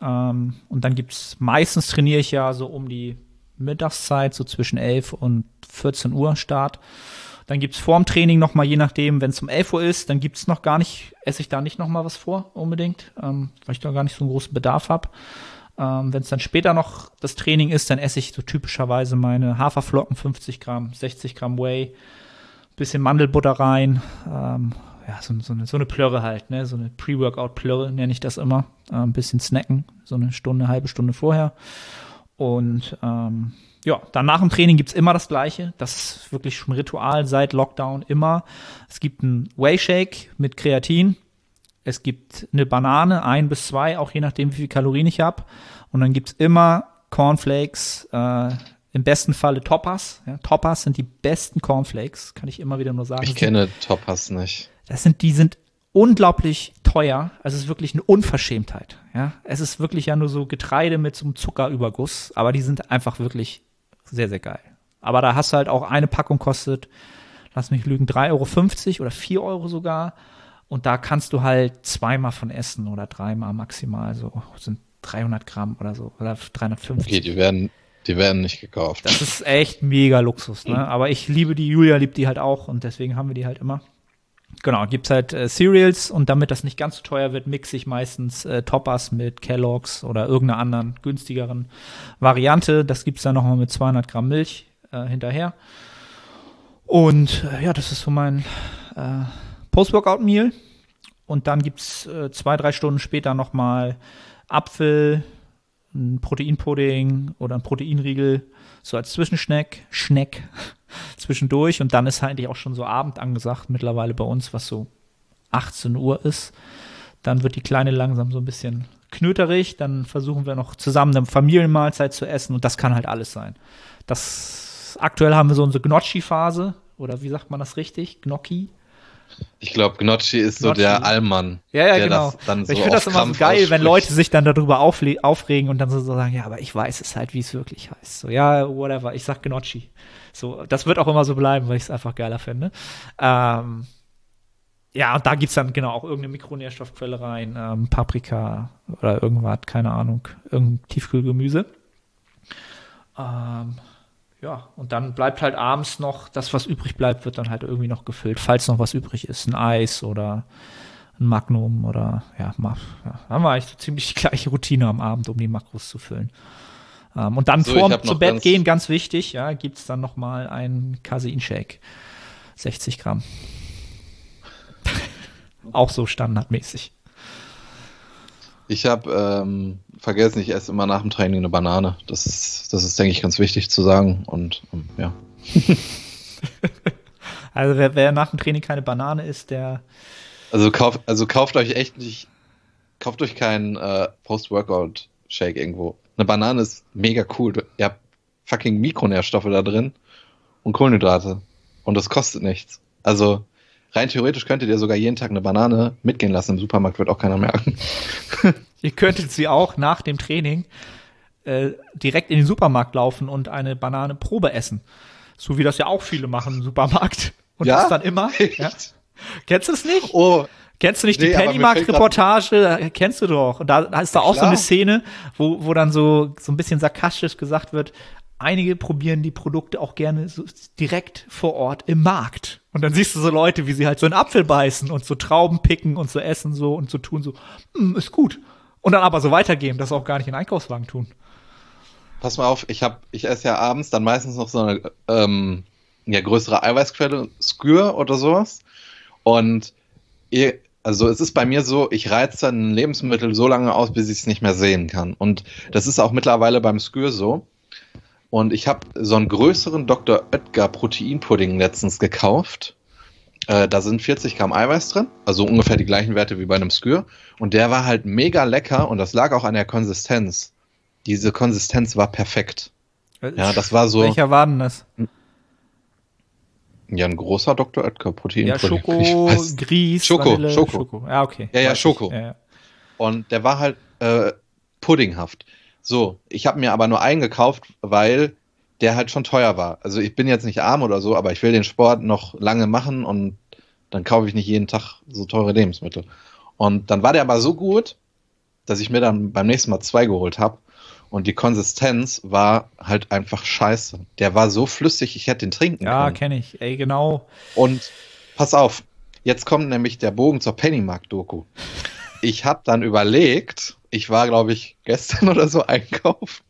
Ähm, und dann gibt's meistens trainiere ich ja so um die Mittagszeit, so zwischen 11 und 14 Uhr Start. Dann gibt's vorm Training noch mal, je nachdem, wenn es um 11 Uhr ist, dann gibt's noch gar nicht, esse ich da nicht noch mal was vor unbedingt, ähm, weil ich da gar nicht so einen großen Bedarf habe. Ähm, Wenn es dann später noch das Training ist, dann esse ich so typischerweise meine Haferflocken, 50 Gramm, 60 Gramm Whey, bisschen Mandelbutter rein, ähm, ja, so, so, eine, so eine Plörre halt, ne? so eine Pre-Workout-Plörre nenne ich das immer. Äh, ein bisschen snacken, so eine Stunde, halbe Stunde vorher. Und ähm, ja, dann nach dem Training gibt's immer das Gleiche. Das ist wirklich schon Ritual seit Lockdown immer. Es gibt einen Whey-Shake mit Kreatin. Es gibt eine Banane, ein bis zwei, auch je nachdem, wie viel Kalorien ich habe. Und dann gibt's immer Cornflakes, äh, im besten Falle Toppers. Ja, Toppers sind die besten Cornflakes, kann ich immer wieder nur sagen. Ich kenne Toppers nicht. Das sind, die sind unglaublich teuer. Also es ist wirklich eine Unverschämtheit. Ja, es ist wirklich ja nur so Getreide mit so einem Zuckerüberguss, aber die sind einfach wirklich sehr, sehr geil. Aber da hast du halt auch eine Packung kostet, lass mich lügen, 3,50 Euro oder 4 Euro sogar. Und da kannst du halt zweimal von essen oder dreimal maximal. So sind 300 Gramm oder so oder 350. Okay, die werden, die werden nicht gekauft. Das ist echt mega Luxus, ne? Aber ich liebe die, Julia liebt die halt auch und deswegen haben wir die halt immer. Genau, gibt's halt äh, Cereals und damit das nicht ganz so teuer wird, mixe ich meistens äh, Toppers mit Kellogg's oder irgendeiner anderen günstigeren Variante. Das gibt's dann nochmal mit 200 Gramm Milch äh, hinterher. Und äh, ja, das ist so mein äh, Post-Workout-Meal. Und dann gibt's äh, zwei, drei Stunden später nochmal Apfel, ein Proteinpudding oder ein Proteinriegel, so als Zwischenschneck, Schneck zwischendurch. Und dann ist eigentlich auch schon so Abend angesagt, mittlerweile bei uns, was so 18 Uhr ist. Dann wird die Kleine langsam so ein bisschen knöterig. Dann versuchen wir noch zusammen eine Familienmahlzeit zu essen. Und das kann halt alles sein. Das, aktuell haben wir so unsere Gnocchi-Phase. Oder wie sagt man das richtig? Gnocchi? Ich glaube, Gnocchi ist so Gnocchi. der Allmann. Ja, ja, genau. so ich finde das immer so geil, wenn ausspricht. Leute sich dann darüber aufregen und dann so sagen, ja, aber ich weiß es halt, wie es wirklich heißt. So, ja, whatever, ich sag Gnocchi. So, das wird auch immer so bleiben, weil ich es einfach geiler finde. Ähm, ja, und da gibt's dann genau auch irgendeine Mikronährstoffquelle rein, ähm, Paprika oder irgendwas, keine Ahnung, irgendein Tiefkühlgemüse. Ähm, ja, und dann bleibt halt abends noch, das, was übrig bleibt, wird dann halt irgendwie noch gefüllt, falls noch was übrig ist. Ein Eis oder ein Magnum oder ja, ma, ja haben wir eigentlich so ziemlich die gleiche Routine am Abend, um die Makros zu füllen. Ähm, und dann So, vorm zu Bett ganz- gehen, ganz wichtig, ja, gibt's dann noch mal einen Casein-Shake. 60 Gramm. Auch so standardmäßig. Ich habe ähm, vergessen, ich esse immer nach dem Training eine Banane. Das ist, das ist, denke ich, ganz wichtig zu sagen. Und ähm, ja. Also wer, wer nach dem Training keine Banane isst, der Also, kauf, also kauft euch echt nicht, kauft euch keinen äh, Post-Workout-Shake irgendwo. Eine Banane ist mega cool. Ihr habt fucking Mikronährstoffe da drin und Kohlenhydrate. Und das kostet nichts. Also rein theoretisch könntet ihr sogar jeden Tag eine Banane mitgehen lassen. Im Supermarkt wird auch keiner merken. Ihr könntet sie auch nach dem Training äh, direkt in den Supermarkt laufen und eine Banane Probe essen. So wie das ja auch viele machen im Supermarkt. Und Ja? das dann immer. Ja. Kennst du es nicht? Oh, Kennst du nicht Nee, die Pennymarkt-Reportage? Kennst du doch. Und da, da ist da auch so klar. eine Szene, wo, wo dann so, so ein bisschen sarkastisch gesagt wird, einige probieren die Produkte auch gerne so direkt vor Ort im Markt. Und dann siehst du so Leute, wie sie halt so einen Apfel beißen und so Trauben picken und so essen so und so tun so, hm, ist gut. Und dann aber so weitergehen, das auch gar nicht in Einkaufswagen tun. Pass mal auf, ich hab, ich esse ja abends dann meistens noch so eine ähm, ja, größere Eiweißquelle, Skür oder sowas. Und ihr, also es ist bei mir so, ich reize ein Lebensmittel so lange aus, bis ich es nicht mehr sehen kann. Und das ist auch mittlerweile beim Skür so. Und ich habe so einen größeren Dr. Oetker Proteinpudding letztens gekauft. Äh, da sind 40 Gramm Eiweiß drin, also ungefähr die gleichen Werte wie bei einem Skür. Und der war halt mega lecker und das lag auch an der Konsistenz. Diese Konsistenz war perfekt. Ja, das war so Welcher war denn das? ja ein großer Dr. Oetker Proteinpudding. Ja, Schoko. Grieß, Schoko, Vanille, Schoko. Ja, okay. Ja, ja. Schoko. Ja, ja. Und der war halt äh, puddinghaft. So, ich habe mir aber nur einen gekauft, weil der halt schon teuer war. Also ich bin jetzt nicht arm oder so, aber ich will den Sport noch lange machen und dann kaufe ich nicht jeden Tag so teure Lebensmittel. Und dann war der aber so gut, dass ich mir dann beim nächsten Mal zwei geholt habe. Und die Konsistenz war halt einfach scheiße. Der war so flüssig, ich hätte den trinken Ja, können. kenne ich. Ey, genau. Und pass auf, jetzt kommt nämlich der Bogen zur Pennymark-Doku. Ich habe dann überlegt, ich war, glaube ich, gestern oder so einkaufen.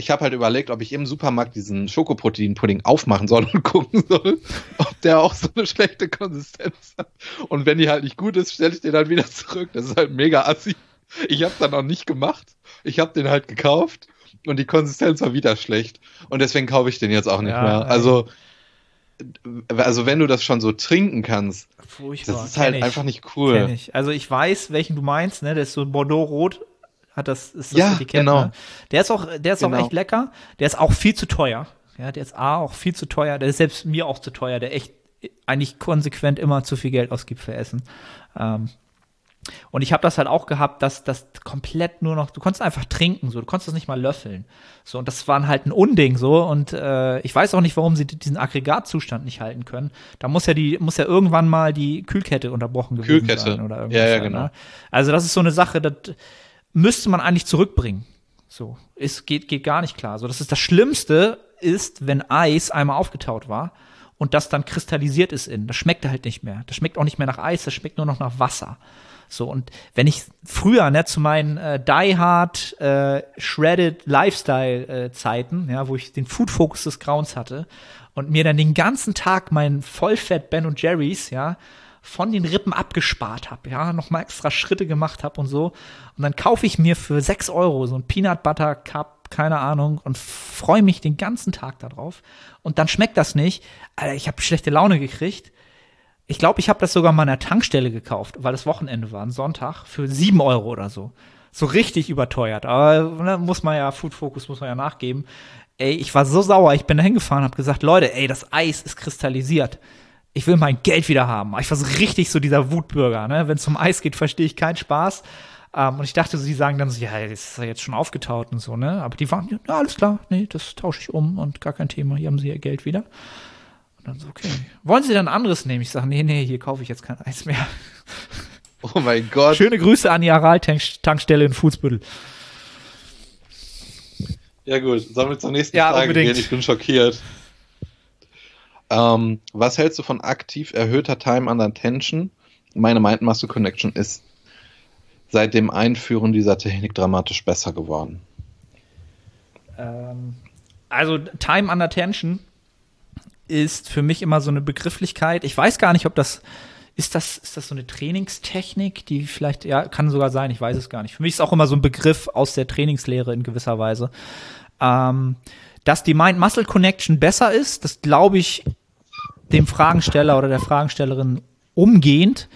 Ich habe halt überlegt, ob ich im Supermarkt diesen Schokoprotein-Pudding aufmachen soll und gucken soll, ob der auch so eine schlechte Konsistenz hat. Und wenn die halt nicht gut ist, stelle ich den halt wieder zurück. Das ist halt mega assi. Ich habe dann noch nicht gemacht. Ich habe den halt gekauft und die Konsistenz war wieder schlecht. Und deswegen kaufe ich den jetzt auch nicht ja, mehr. Also, also wenn du das schon so trinken kannst, Furchtbar. das ist halt ich. einfach nicht cool. Ich. Also ich weiß, welchen du meinst, ne? Der ist so Bordeaux-rot hat das, ist das ja, Etikett. Genau. Ne? Der ist auch, der ist genau. auch echt lecker. Der ist auch viel zu teuer. Ja, der ist A auch viel zu teuer. Der ist selbst mir auch zu teuer, der echt eigentlich konsequent immer zu viel Geld ausgibt für Essen. Ähm, und ich habe das halt auch gehabt, dass das komplett nur noch, du konntest einfach trinken, so, du konntest das nicht mal löffeln. So, und das war halt ein Unding so. Und äh, ich weiß auch nicht, warum sie diesen Aggregatzustand nicht halten können. Da muss ja die, muss ja irgendwann mal die Kühlkette unterbrochen gewesen Kühlkette. sein oder irgendwas. Ja, ja, genau. Ne? Also, das ist so eine Sache, das müsste man eigentlich zurückbringen. So, es geht, geht gar nicht klar. So, das ist das Schlimmste ist, wenn Eis einmal aufgetaut war und das dann kristallisiert ist in. Das schmeckt halt nicht mehr. Das schmeckt auch nicht mehr nach Eis, das schmeckt nur noch nach Wasser. So, und wenn ich früher, ne, zu meinen äh, Die Hard äh, Shredded Lifestyle-Zeiten, äh, ja, wo ich den Food Focus des Grauens hatte und mir dann den ganzen Tag meinen Vollfett Ben und Jerry's, ja, von den Rippen abgespart habe, ja, nochmal extra Schritte gemacht habe und so. Und dann kaufe ich mir für 6 Euro so ein Peanut Butter Cup, keine Ahnung, und freue mich den ganzen Tag darauf. Und dann schmeckt das nicht. Alter, ich habe schlechte Laune gekriegt. Ich glaube, ich habe das sogar mal an der Tankstelle gekauft, weil das Wochenende war, ein Sonntag, für 7 Euro oder so. So richtig überteuert. Aber ne, muss man ja, Food Focus muss man ja nachgeben. Ey, ich war so sauer, ich bin da hingefahren, habe gesagt, Leute, ey, das Eis ist kristallisiert ich will mein Geld wieder haben. Ich war so richtig so dieser Wutbürger. Ne? Wenn es um Eis geht, verstehe ich keinen Spaß. Ähm, und ich dachte, sie sagen dann so, ja, das ist ja jetzt schon aufgetaut und so, ne? Aber die waren, ja, alles klar, nee, das tausche ich um und gar kein Thema, hier haben sie ihr Geld wieder. Dann so, okay. Wollen Sie dann anderes nehmen? Ich sage, nee, nee, hier kaufe ich jetzt kein Eis mehr. Oh mein Gott. Schöne Grüße an die Aral-Tankstelle in Fußbüttel. Ja gut, sollen wir zur nächsten ja, Frage unbedingt. gehen? Ich bin schockiert. Ähm, was hältst du von aktiv erhöhter Time under Tension? Meine Mind Muscle Connection ist seit dem Einführen dieser Technik dramatisch besser geworden. Ähm, also Time under Tension ist für mich immer so eine Begrifflichkeit. Ich weiß gar nicht, ob das ist das, ist das so eine Trainingstechnik, die vielleicht, ja, kann sogar sein, ich weiß es gar nicht. Für mich ist auch immer so ein Begriff aus der Trainingslehre in gewisser Weise. Ähm, dass die Mind-Muscle-Connection besser ist, das glaube ich dem Fragensteller oder der Fragestellerin umgehend.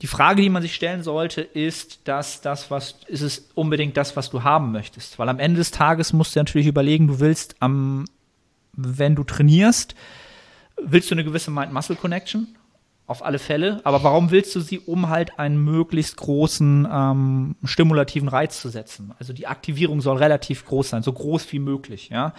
Die Frage, die man sich stellen sollte, ist, dass das, was, ist es unbedingt das, was du haben möchtest? Weil am Ende des Tages musst du natürlich überlegen, du willst am, wenn du trainierst, willst du eine gewisse Mind-Muscle-Connection? Auf alle Fälle. Aber warum willst du sie, um halt einen möglichst großen ähm, stimulativen Reiz zu setzen? Also die Aktivierung soll relativ groß sein, so groß wie möglich, ja.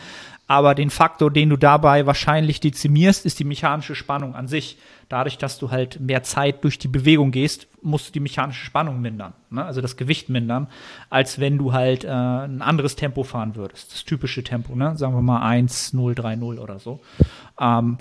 Aber den Faktor, den du dabei wahrscheinlich dezimierst, ist die mechanische Spannung an sich. Dadurch, dass du halt mehr Zeit durch die Bewegung gehst, musst du die mechanische Spannung mindern, ne? also das Gewicht mindern, als wenn du halt äh, ein anderes Tempo fahren würdest. Das typische Tempo, ne? sagen wir mal 1, 0, 3, 0 oder so. Ähm,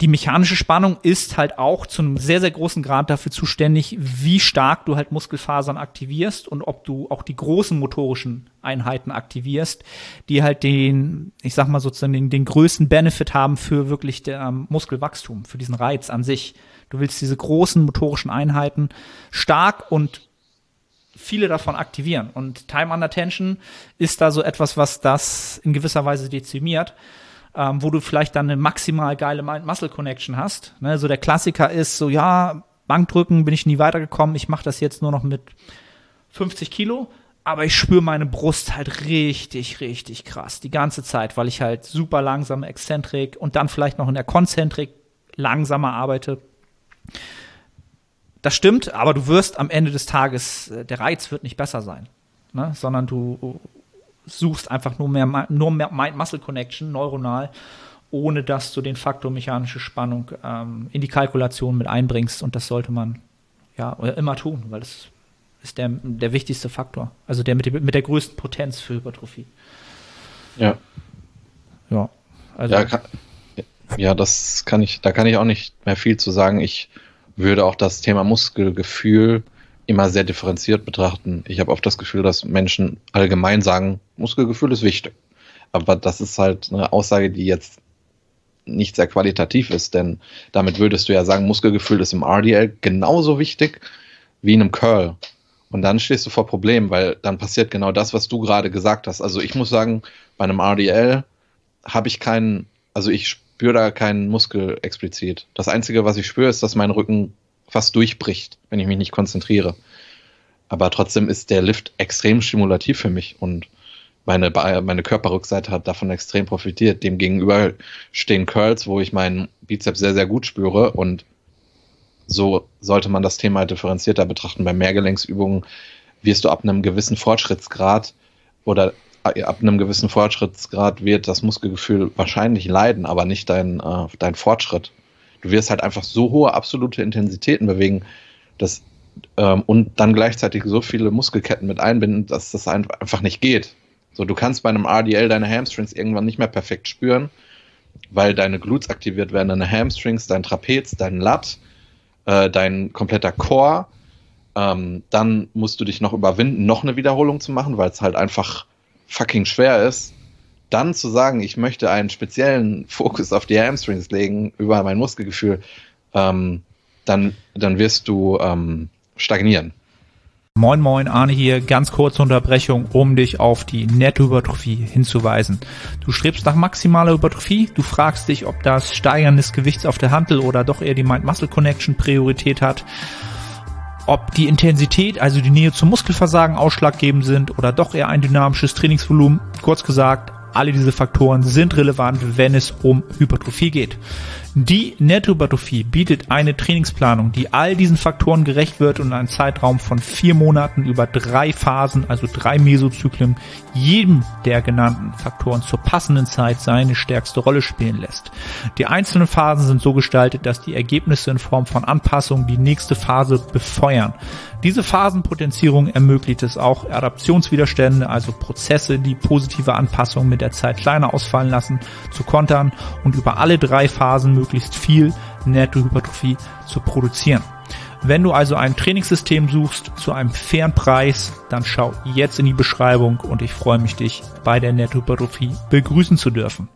die mechanische Spannung ist halt auch zu einem sehr, sehr großen Grad dafür zuständig, wie stark du halt Muskelfasern aktivierst und ob du auch die großen motorischen Einheiten aktivierst, die halt den, ich sag mal sozusagen den, den größten Benefit haben für wirklich der ähm, Muskelwachstum, für diesen Reiz an sich. Du willst diese großen motorischen Einheiten stark und viele davon aktivieren. Und Time Under Tension ist da so etwas, was das in gewisser Weise dezimiert ähm, wo du vielleicht dann eine maximal geile Muscle-Connection hast. Ne? So der Klassiker ist so, ja, Bankdrücken bin ich nie weitergekommen, ich mache das jetzt nur noch mit 50 Kilo, aber ich spüre meine Brust halt richtig, richtig krass die ganze Zeit, weil ich halt super langsam Exzentrik und dann vielleicht noch in der Konzentrik langsamer arbeite. Das stimmt, aber du wirst am Ende des Tages, äh, der Reiz wird nicht besser sein, ne? sondern du suchst einfach nur mehr, nur mehr Mind-Muscle-Connection, neuronal, ohne dass du den Faktor mechanische Spannung ähm, in die Kalkulation mit einbringst. Und das sollte man ja immer tun, weil das ist der, der wichtigste Faktor. Also der mit, mit der größten Potenz für Hypertrophie. Ja. Ja. Also. Ja, kann, ja, das kann ich, da kann ich auch nicht mehr viel zu sagen. Ich würde auch das Thema Muskelgefühl immer sehr differenziert betrachten. Ich habe oft das Gefühl, dass Menschen allgemein sagen, Muskelgefühl ist wichtig. Aber das ist halt eine Aussage, die jetzt nicht sehr qualitativ ist, denn damit würdest du ja sagen, Muskelgefühl ist im RDL genauso wichtig wie in einem Curl. Und dann stehst du vor Problemen, weil dann passiert genau das, was du gerade gesagt hast. Also ich muss sagen, bei einem RDL habe ich keinen, also ich spüre da keinen Muskel explizit. Das Einzige, was ich spüre, ist, dass mein Rücken fast durchbricht, wenn ich mich nicht konzentriere. Aber trotzdem ist der Lift extrem stimulativ für mich und meine, meine Körperrückseite hat davon extrem profitiert. Dem gegenüber stehen Curls, wo ich meinen Bizeps sehr, sehr gut spüre und so sollte man das Thema differenzierter betrachten. Bei Mehrgelenksübungen wirst du ab einem gewissen Fortschrittsgrad oder äh, ab einem gewissen Fortschrittsgrad wird das Muskelgefühl wahrscheinlich leiden, aber nicht dein, äh, dein Fortschritt. Du wirst halt einfach so hohe absolute Intensitäten bewegen, dass ähm, und dann gleichzeitig so viele Muskelketten mit einbinden, dass das einfach nicht geht. So, du kannst bei einem RDL deine Hamstrings irgendwann nicht mehr perfekt spüren, weil deine Glutes aktiviert werden, deine Hamstrings, dein Trapez, dein Lat, äh, dein kompletter Core. Ähm, dann musst du dich noch überwinden, noch eine Wiederholung zu machen, weil es halt einfach fucking schwer ist. Dann zu sagen, ich möchte einen speziellen Fokus auf die Hamstrings legen über mein Muskelgefühl, ähm, dann, dann wirst du ähm, stagnieren. Moin Moin, Arne hier, ganz kurze Unterbrechung, um dich auf die Nettohypertrophie hinzuweisen. Du strebst nach maximaler Hypertrophie, du fragst dich, ob das Steigern des Gewichts auf der Hantel oder doch eher die Mind-Muscle-Connection Priorität hat, ob die Intensität, also die Nähe zum Muskelversagen ausschlaggebend sind oder doch eher ein dynamisches Trainingsvolumen. Kurz gesagt, alle diese Faktoren sind relevant, wenn es um Hypertrophie geht. Die Nettohypertrophie bietet eine Trainingsplanung, die all diesen Faktoren gerecht wird und einen Zeitraum von vier Monaten über drei Phasen, also drei Mesozyklen, jedem der genannten Faktoren zur passenden Zeit seine stärkste Rolle spielen lässt. Die einzelnen Phasen sind so gestaltet, dass die Ergebnisse in Form von Anpassungen die nächste Phase befeuern. Diese Phasenpotenzierung ermöglicht es auch, Adaptionswiderstände, also Prozesse, die positive Anpassungen mit der Zeit kleiner ausfallen lassen, zu kontern und über alle drei Phasen möglichst viel Nettohypertrophie zu produzieren. Wenn du also ein Trainingssystem suchst zu einem fairen Preis, dann schau jetzt in die Beschreibung und ich freue mich, dich bei der Nettohypertrophie begrüßen zu dürfen.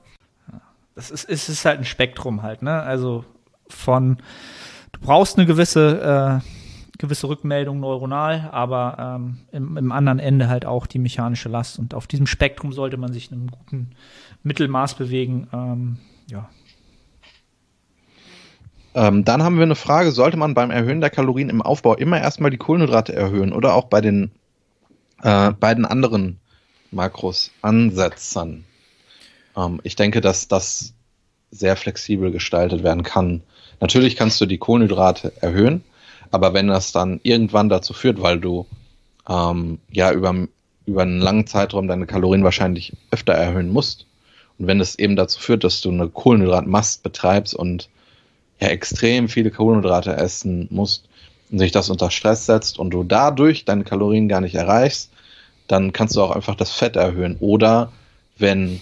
Das ist, es ist halt ein Spektrum halt, ne? Also von, du brauchst eine gewisse äh, gewisse Rückmeldung neuronal, aber ähm, im, im, anderen Ende halt auch die mechanische Last. Und auf diesem Spektrum sollte man sich in einem guten Mittelmaß bewegen. Ähm, ja. Ähm, dann haben wir eine Frage, sollte man beim Erhöhen der Kalorien im Aufbau immer erstmal die Kohlenhydrate erhöhen oder auch bei den äh, beiden anderen Makros ansetzen? Ähm, ich denke, dass das sehr flexibel gestaltet werden kann. Natürlich kannst du die Kohlenhydrate erhöhen, aber wenn das dann irgendwann dazu führt, weil du ähm, ja über, über einen langen Zeitraum deine Kalorien wahrscheinlich öfter erhöhen musst und wenn es eben dazu führt, dass du eine Kohlenhydratmast betreibst und ja extrem viele Kohlenhydrate essen musst und sich das unter Stress setzt und du dadurch deine Kalorien gar nicht erreichst, dann kannst du auch einfach das Fett erhöhen. Oder wenn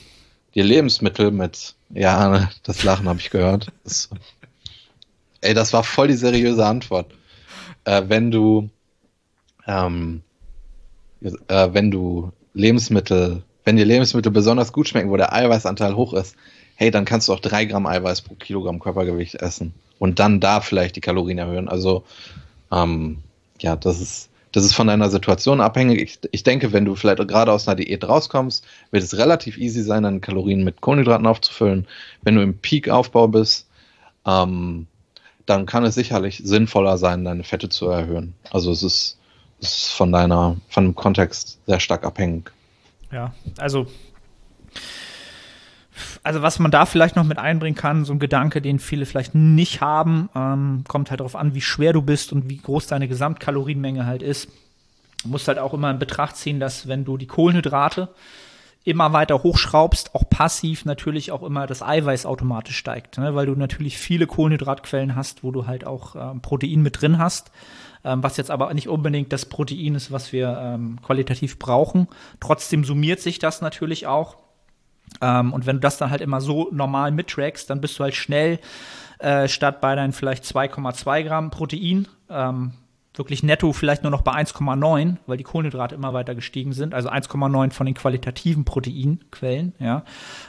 dir Lebensmittel mit, ja, das Lachen habe ich gehört. Das, ey, das war voll die seriöse Antwort äh, wenn du ähm, äh, wenn du Lebensmittel, wenn dir Lebensmittel besonders gut schmecken, wo der Eiweißanteil hoch ist, hey, dann kannst du auch drei Gramm Eiweiß pro Kilogramm Körpergewicht essen und dann da vielleicht die Kalorien erhöhen. Also ähm, ja, das ist das ist von deiner Situation abhängig. Ich, ich denke, wenn du vielleicht gerade aus einer Diät rauskommst, wird es relativ easy sein, deine Kalorien mit Kohlenhydraten aufzufüllen. Wenn du im Peak-Aufbau bist, ähm, dann kann es sicherlich sinnvoller sein, deine Fette zu erhöhen. Also es ist, ist von deiner, von dem Kontext sehr stark abhängig. Ja, also also was man da vielleicht noch mit einbringen kann, so ein Gedanke, den viele vielleicht nicht haben, ähm, kommt halt darauf an, wie schwer du bist und wie groß deine Gesamtkalorienmenge halt ist. Du musst halt auch immer in Betracht ziehen, dass wenn du die Kohlenhydrate immer weiter hochschraubst, auch passiv natürlich auch immer das Eiweiß automatisch steigt, ne? weil du natürlich viele Kohlenhydratquellen hast, wo du halt auch ähm, Protein mit drin hast, ähm, was jetzt aber nicht unbedingt das Protein ist, was wir ähm, qualitativ brauchen. Trotzdem summiert sich das natürlich auch. Ähm, und wenn du das dann halt immer so normal mittrackst, dann bist du halt schnell äh, statt bei deinen vielleicht 2,2 Gramm Protein ähm, wirklich netto vielleicht nur noch bei 1,9, weil die Kohlenhydrate immer weiter gestiegen sind, also 1,9 von den qualitativen Proteinquellen, ja.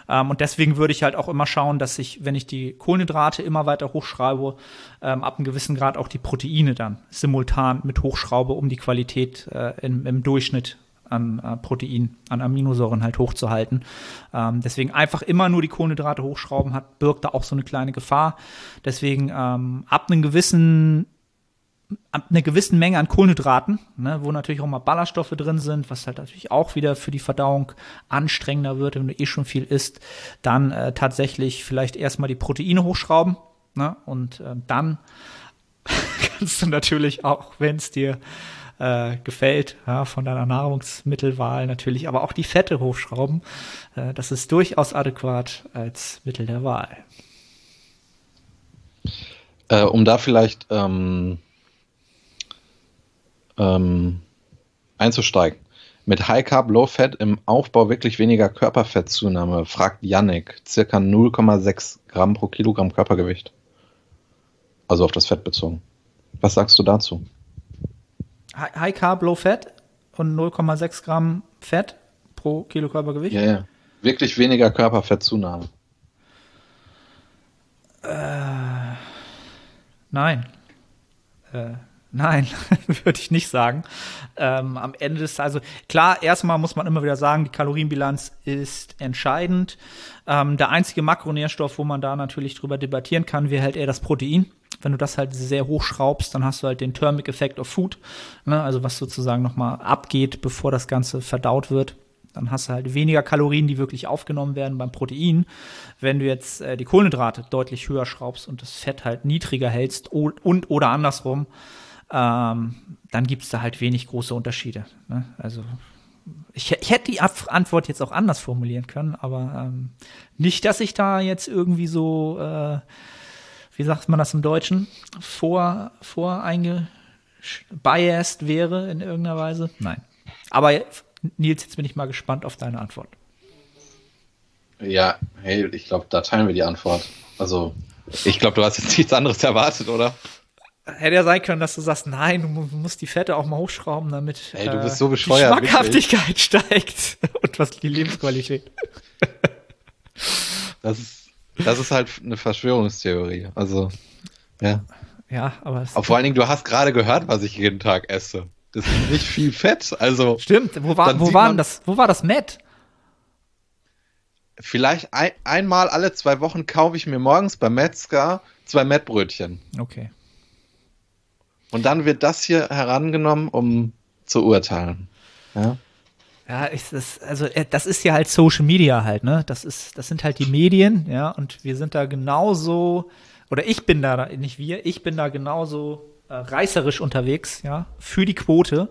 Ähm, und deswegen würde ich halt auch immer schauen, dass ich, wenn ich die Kohlenhydrate immer weiter hochschreibe, ähm, ab einem gewissen Grad auch die Proteine dann simultan mit hochschraube, um die Qualität äh, im, im Durchschnitt an äh, Protein, an Aminosäuren halt hochzuhalten. Ähm, deswegen einfach immer nur die Kohlenhydrate hochschrauben hat, birgt da auch so eine kleine Gefahr. Deswegen ähm, ab einem gewissen ab einer gewissen Menge an Kohlenhydraten, ne, wo natürlich auch mal Ballaststoffe drin sind, was halt natürlich auch wieder für die Verdauung anstrengender wird, wenn du eh schon viel isst, dann äh, tatsächlich vielleicht erstmal die Proteine hochschrauben ne, und äh, dann kannst du natürlich auch, wenn es dir äh, gefällt, ja, von deiner Nahrungsmittelwahl natürlich, aber auch die Fette hochschrauben. Äh, das ist durchaus adäquat als Mittel der Wahl. Äh, um da vielleicht ähm, ähm, einzusteigen. Mit High Carb, Low Fat im Aufbau wirklich weniger Körperfettzunahme, fragt Yannick. Circa 0,6 Gramm pro Kilogramm Körpergewicht. Also auf das Fett bezogen. Was sagst du dazu? High Carb, Low Fat und 0,6 Gramm Fett pro Kilo Körpergewicht? Ja, ja. Wirklich weniger Körperfettzunahme. Äh, nein. Äh, nein, würde ich nicht sagen. Ähm, am Ende ist also klar, erstmal muss man immer wieder sagen, die Kalorienbilanz ist entscheidend. Ähm, der einzige Makronährstoff, wo man da natürlich drüber debattieren kann, wäre halt eher das Protein wenn du das halt sehr hoch schraubst, dann hast du halt den Thermic Effect of Food, ne? also was sozusagen nochmal abgeht, bevor das Ganze verdaut wird. Dann hast du halt weniger Kalorien, die wirklich aufgenommen werden beim Protein. Wenn du jetzt äh, die Kohlenhydrate deutlich höher schraubst und das Fett halt niedriger hältst und oder andersrum, ähm, dann gibt es da halt wenig große Unterschiede. Ne? Also ich, ich, hätte die Antwort jetzt auch anders formulieren können, aber ähm, nicht, dass ich da jetzt irgendwie so äh, wie sagt man das im Deutschen, vor, voreingebiased wäre in irgendeiner Weise. Nein. Aber Nils, jetzt bin ich mal gespannt auf deine Antwort. Ja, hey, ich glaube, da teilen wir die Antwort. Also, ich glaube, du hast jetzt nichts anderes erwartet, oder? Hätte ja sein können, dass du sagst, nein, du musst die Fette auch mal hochschrauben, damit Ey, du bist so die Schmackhaftigkeit steigt und was die Lebensqualität. Das ist das ist halt eine Verschwörungstheorie. Also, ja. Ja, aber. aber vor allen Dingen, du hast gerade gehört, was ich jeden Tag esse. Das ist nicht viel Fett. Also. Stimmt. Wo war, wo war das? Wo war das Matt? Vielleicht ein, einmal alle zwei Wochen kaufe ich mir morgens beim Metzger zwei Mettbrötchen. Okay. Und dann wird das hier herangenommen, um zu urteilen. Ja. Ja, ich, das, also äh, das ist ja halt Social Media halt, ne? Das ist, das sind halt die Medien, ja, und wir sind da genauso, oder ich bin da, nicht wir, ich bin da genauso äh, reißerisch unterwegs, ja, für die Quote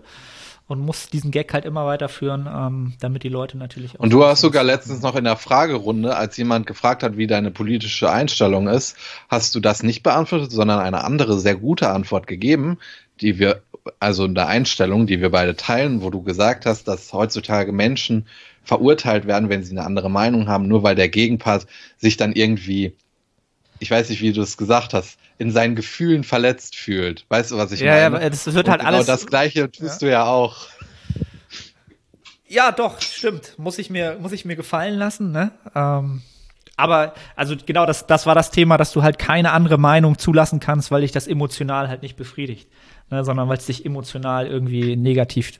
und muss diesen Gag halt immer weiterführen, ähm, damit die Leute natürlich auch. Und du hast sogar letztens noch in der Fragerunde, als jemand gefragt hat, wie deine politische Einstellung ist, hast du das nicht beantwortet, sondern eine andere sehr gute Antwort gegeben, die wir also eine Einstellung, die wir beide teilen, wo du gesagt hast, dass heutzutage Menschen verurteilt werden, wenn sie eine andere Meinung haben, nur weil der Gegenpart sich dann irgendwie, ich weiß nicht, wie du es gesagt hast, in seinen Gefühlen verletzt fühlt. Weißt du, was ich ja, meine? Ja, das wird halt genau alles. das Gleiche tust ja. du ja auch. Ja, doch, stimmt. Muss ich mir, muss ich mir gefallen lassen, ne? Ähm, aber, also genau das, das war das Thema, dass du halt keine andere Meinung zulassen kannst, weil dich das emotional halt nicht befriedigt ne, sondern weil es dich emotional irgendwie negativ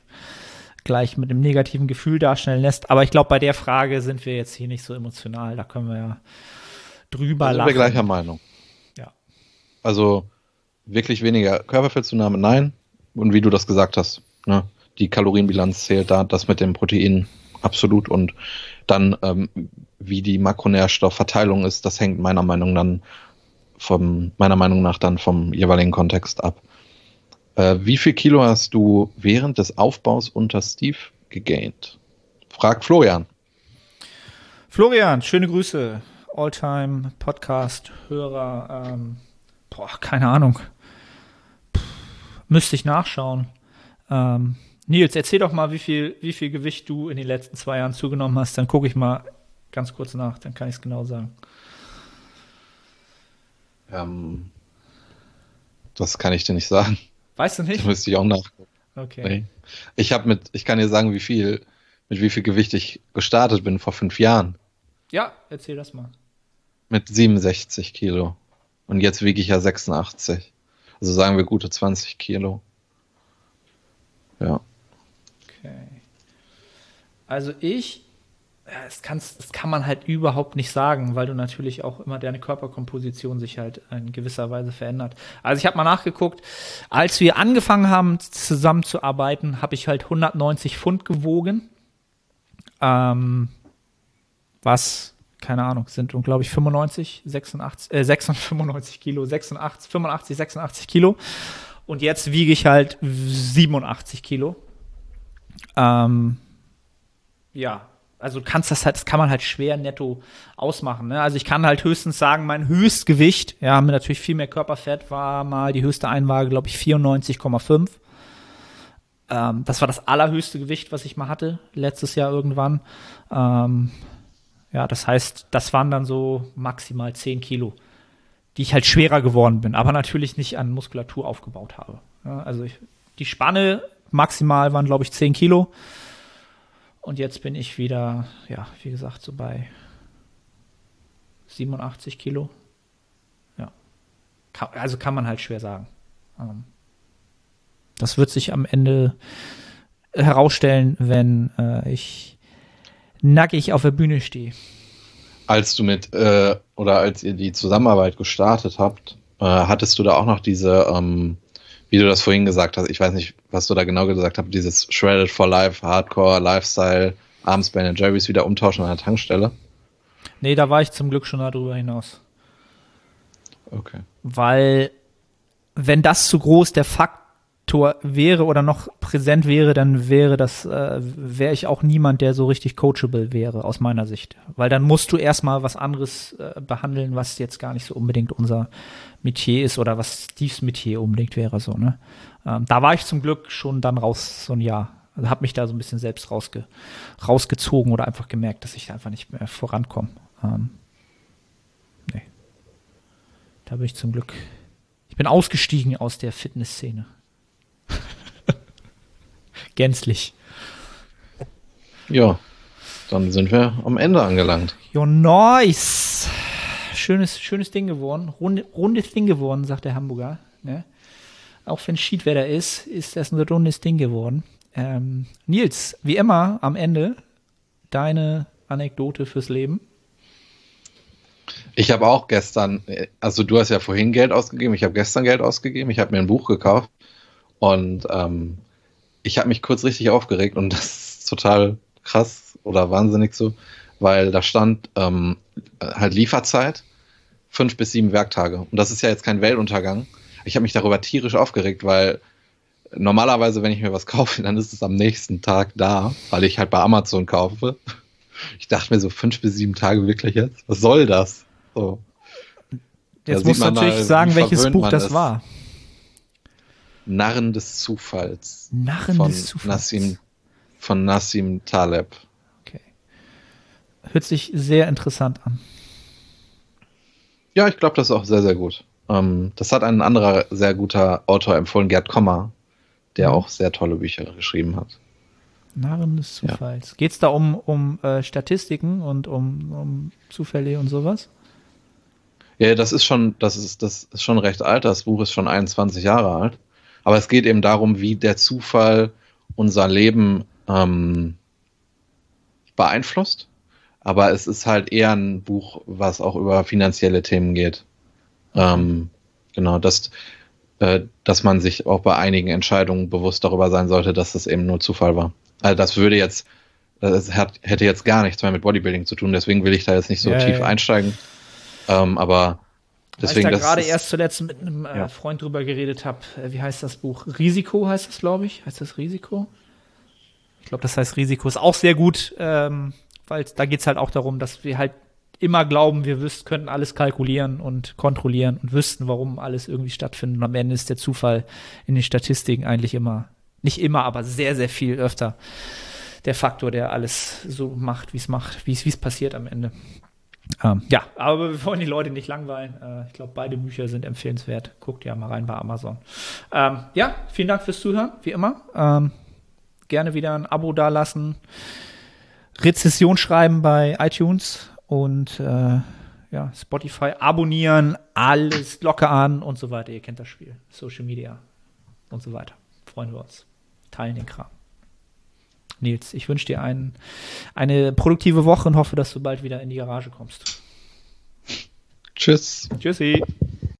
gleich mit einem negativen Gefühl darstellen lässt. Aber ich glaube, bei der Frage sind wir jetzt hier nicht so emotional. Da können wir ja drüber da sind lachen. wir gleicher Meinung. Ja. Also wirklich weniger Körperfettzunahme, nein. Und wie du das gesagt hast, ne, die Kalorienbilanz zählt da, das mit dem Protein absolut. Und dann, ähm, wie die Makronährstoffverteilung ist, das hängt meiner Meinung dann vom, meiner Meinung nach dann vom jeweiligen Kontext ab. Äh, wie viel Kilo hast du während des Aufbaus unter Steve gegaint? Fragt Florian. Florian, schöne Grüße. Alltime Podcast-Hörer. Ähm, boah, keine Ahnung. Puh, müsste ich nachschauen. Ähm, Nils, erzähl doch mal, wie viel, wie viel Gewicht du in den letzten zwei Jahren zugenommen hast. Dann gucke ich mal ganz kurz nach, dann kann ich es genau sagen. Ähm, das kann ich dir nicht sagen. Weißt du nicht? Das müsste ich auch nachgucken. Okay. Nee. Ich habe mit, ich kann dir sagen, wie viel, mit wie viel Gewicht ich gestartet bin vor fünf Jahren. Ja, erzähl das mal. Mit 67 Kilo. Und jetzt wiege ich ja 86. Also sagen wir gute 20 Kilo. Ja. Okay. Also ich, ja, das, kann's, das kann man halt überhaupt nicht sagen, weil du natürlich auch immer deine Körperkomposition sich halt in gewisser Weise verändert. Also ich habe mal nachgeguckt, als wir angefangen haben zusammenzuarbeiten, habe ich halt 190 Pfund gewogen. Ähm, was, keine Ahnung, sind, glaube ich, 95, 86, äh, 96, 95 Kilo, 86, 85, 86 Kilo. Und jetzt wiege ich halt 87 Kilo. Ähm, ja, also kannst das halt, das kann man halt schwer netto ausmachen. Ne? Also ich kann halt höchstens sagen, mein Höchstgewicht, ja, mit natürlich viel mehr Körperfett, war mal die höchste Einwaage, glaube ich, 94,5. Ähm, das war das allerhöchste Gewicht, was ich mal hatte, letztes Jahr irgendwann. Ähm, ja, das heißt, das waren dann so maximal 10 Kilo, die ich halt schwerer geworden bin, aber natürlich nicht an Muskulatur aufgebaut habe. Ja, also ich, die Spanne maximal waren, glaube ich, 10 Kilo. Und jetzt bin ich wieder, ja, wie gesagt, so bei 87 Kilo. Ja. also kann man halt schwer sagen. Ähm, das wird sich am Ende herausstellen, wenn äh, ich nackig auf der Bühne stehe. Als du mit, äh, oder als ihr die Zusammenarbeit gestartet habt, äh, hattest du da auch noch diese, ähm, wie du das vorhin gesagt hast, ich weiß nicht, was du da genau gesagt hast, dieses Shredded for Life, Hardcore, Lifestyle, abends Ben Jerry's wieder umtauschen an der Tankstelle? Nee, da war ich zum Glück schon darüber hinaus. Okay. Weil, wenn das zu groß der Faktor wäre oder noch präsent wäre, dann wäre das, äh, wäre ich auch niemand, der so richtig coachable wäre, aus meiner Sicht. Weil dann musst du erstmal was anderes äh, behandeln, was jetzt gar nicht so unbedingt unser Metier ist oder was Steves Metier unbedingt wäre, so, ne? Ähm, da war ich zum Glück schon dann raus, so ein Jahr. Also habe mich da so ein bisschen selbst rausge rausgezogen oder einfach gemerkt, dass ich einfach nicht mehr vorankomme. Ähm, nee. Da bin ich zum Glück. Ich bin ausgestiegen aus der Fitnessszene. Gänzlich. Ja, dann sind wir am Ende angelangt. Ja, nice schönes, schönes Ding geworden. Runde, rundes Ding geworden, sagt der Hamburger. Ne? Auch wenn Schiedwetter ist, ist das ein rundes Ding geworden. Ähm, Nils, wie immer am Ende deine Anekdote fürs Leben. Ich habe auch gestern, also du hast ja vorhin Geld ausgegeben, ich habe gestern Geld ausgegeben, ich habe mir ein Buch gekauft und ähm, ich habe mich kurz richtig aufgeregt und das ist total krass oder wahnsinnig so, weil da stand ähm, halt Lieferzeit fünf bis sieben Werktage. Und das ist ja jetzt kein Weltuntergang. Ich habe mich darüber tierisch aufgeregt, weil normalerweise, wenn ich mir was kaufe, dann ist es am nächsten Tag da, weil ich halt bei Amazon kaufe. Ich dachte mir so fünf bis sieben Tage wirklich jetzt. Was soll das? So. Jetzt da musst du natürlich mal, sagen, welches Buch das ist. war. Narren des Zufalls. Narren von des Zufalls. Nassim, von Nassim Taleb. Okay. Hört sich sehr interessant an. Ja, ich glaube, das ist auch sehr, sehr gut. Ähm, das hat ein anderer sehr guter Autor empfohlen, Gerd Kommer, der mhm. auch sehr tolle Bücher geschrieben hat. Narren des Zufalls. Ja. Geht es da um, um äh, Statistiken und um, um Zufälle und sowas? Ja, das ist schon, das ist, das ist schon recht alt. Das Buch ist schon 21 Jahre alt. Aber es geht eben darum, wie der Zufall unser Leben ähm, beeinflusst aber es ist halt eher ein Buch, was auch über finanzielle Themen geht. Ähm, genau, dass, äh, dass man sich auch bei einigen Entscheidungen bewusst darüber sein sollte, dass das eben nur Zufall war. Also das würde jetzt, das hat, hätte jetzt gar nichts mehr mit Bodybuilding zu tun, deswegen will ich da jetzt nicht so ja, tief ja. einsteigen. Ähm, aber deswegen. Weil ich da gerade erst zuletzt mit einem äh, ja. Freund drüber geredet habe, äh, wie heißt das Buch? Risiko heißt das, glaube ich. Heißt das Risiko? Ich glaube, das heißt Risiko. Ist auch sehr gut. Ähm, weil da geht es halt auch darum, dass wir halt immer glauben, wir wüssten, könnten alles kalkulieren und kontrollieren und wüssten, warum alles irgendwie stattfindet. Und am Ende ist der Zufall in den Statistiken eigentlich immer, nicht immer, aber sehr, sehr viel öfter der Faktor, der alles so macht, wie es macht, wie es passiert am Ende. Ähm, ja, aber wir wollen die Leute nicht langweilen. Äh, ich glaube, beide Bücher sind empfehlenswert. Guckt ja mal rein bei Amazon. Ähm, ja, vielen Dank fürs Zuhören, wie immer. Ähm, gerne wieder ein Abo dalassen, Rezession schreiben bei iTunes und äh, ja, Spotify abonnieren, alles locker an und so weiter. Ihr kennt das Spiel. Social Media und so weiter. Freuen wir uns. Teilen den Kram. Nils, ich wünsche dir ein, eine produktive Woche und hoffe, dass du bald wieder in die Garage kommst. Tschüss. Tschüssi.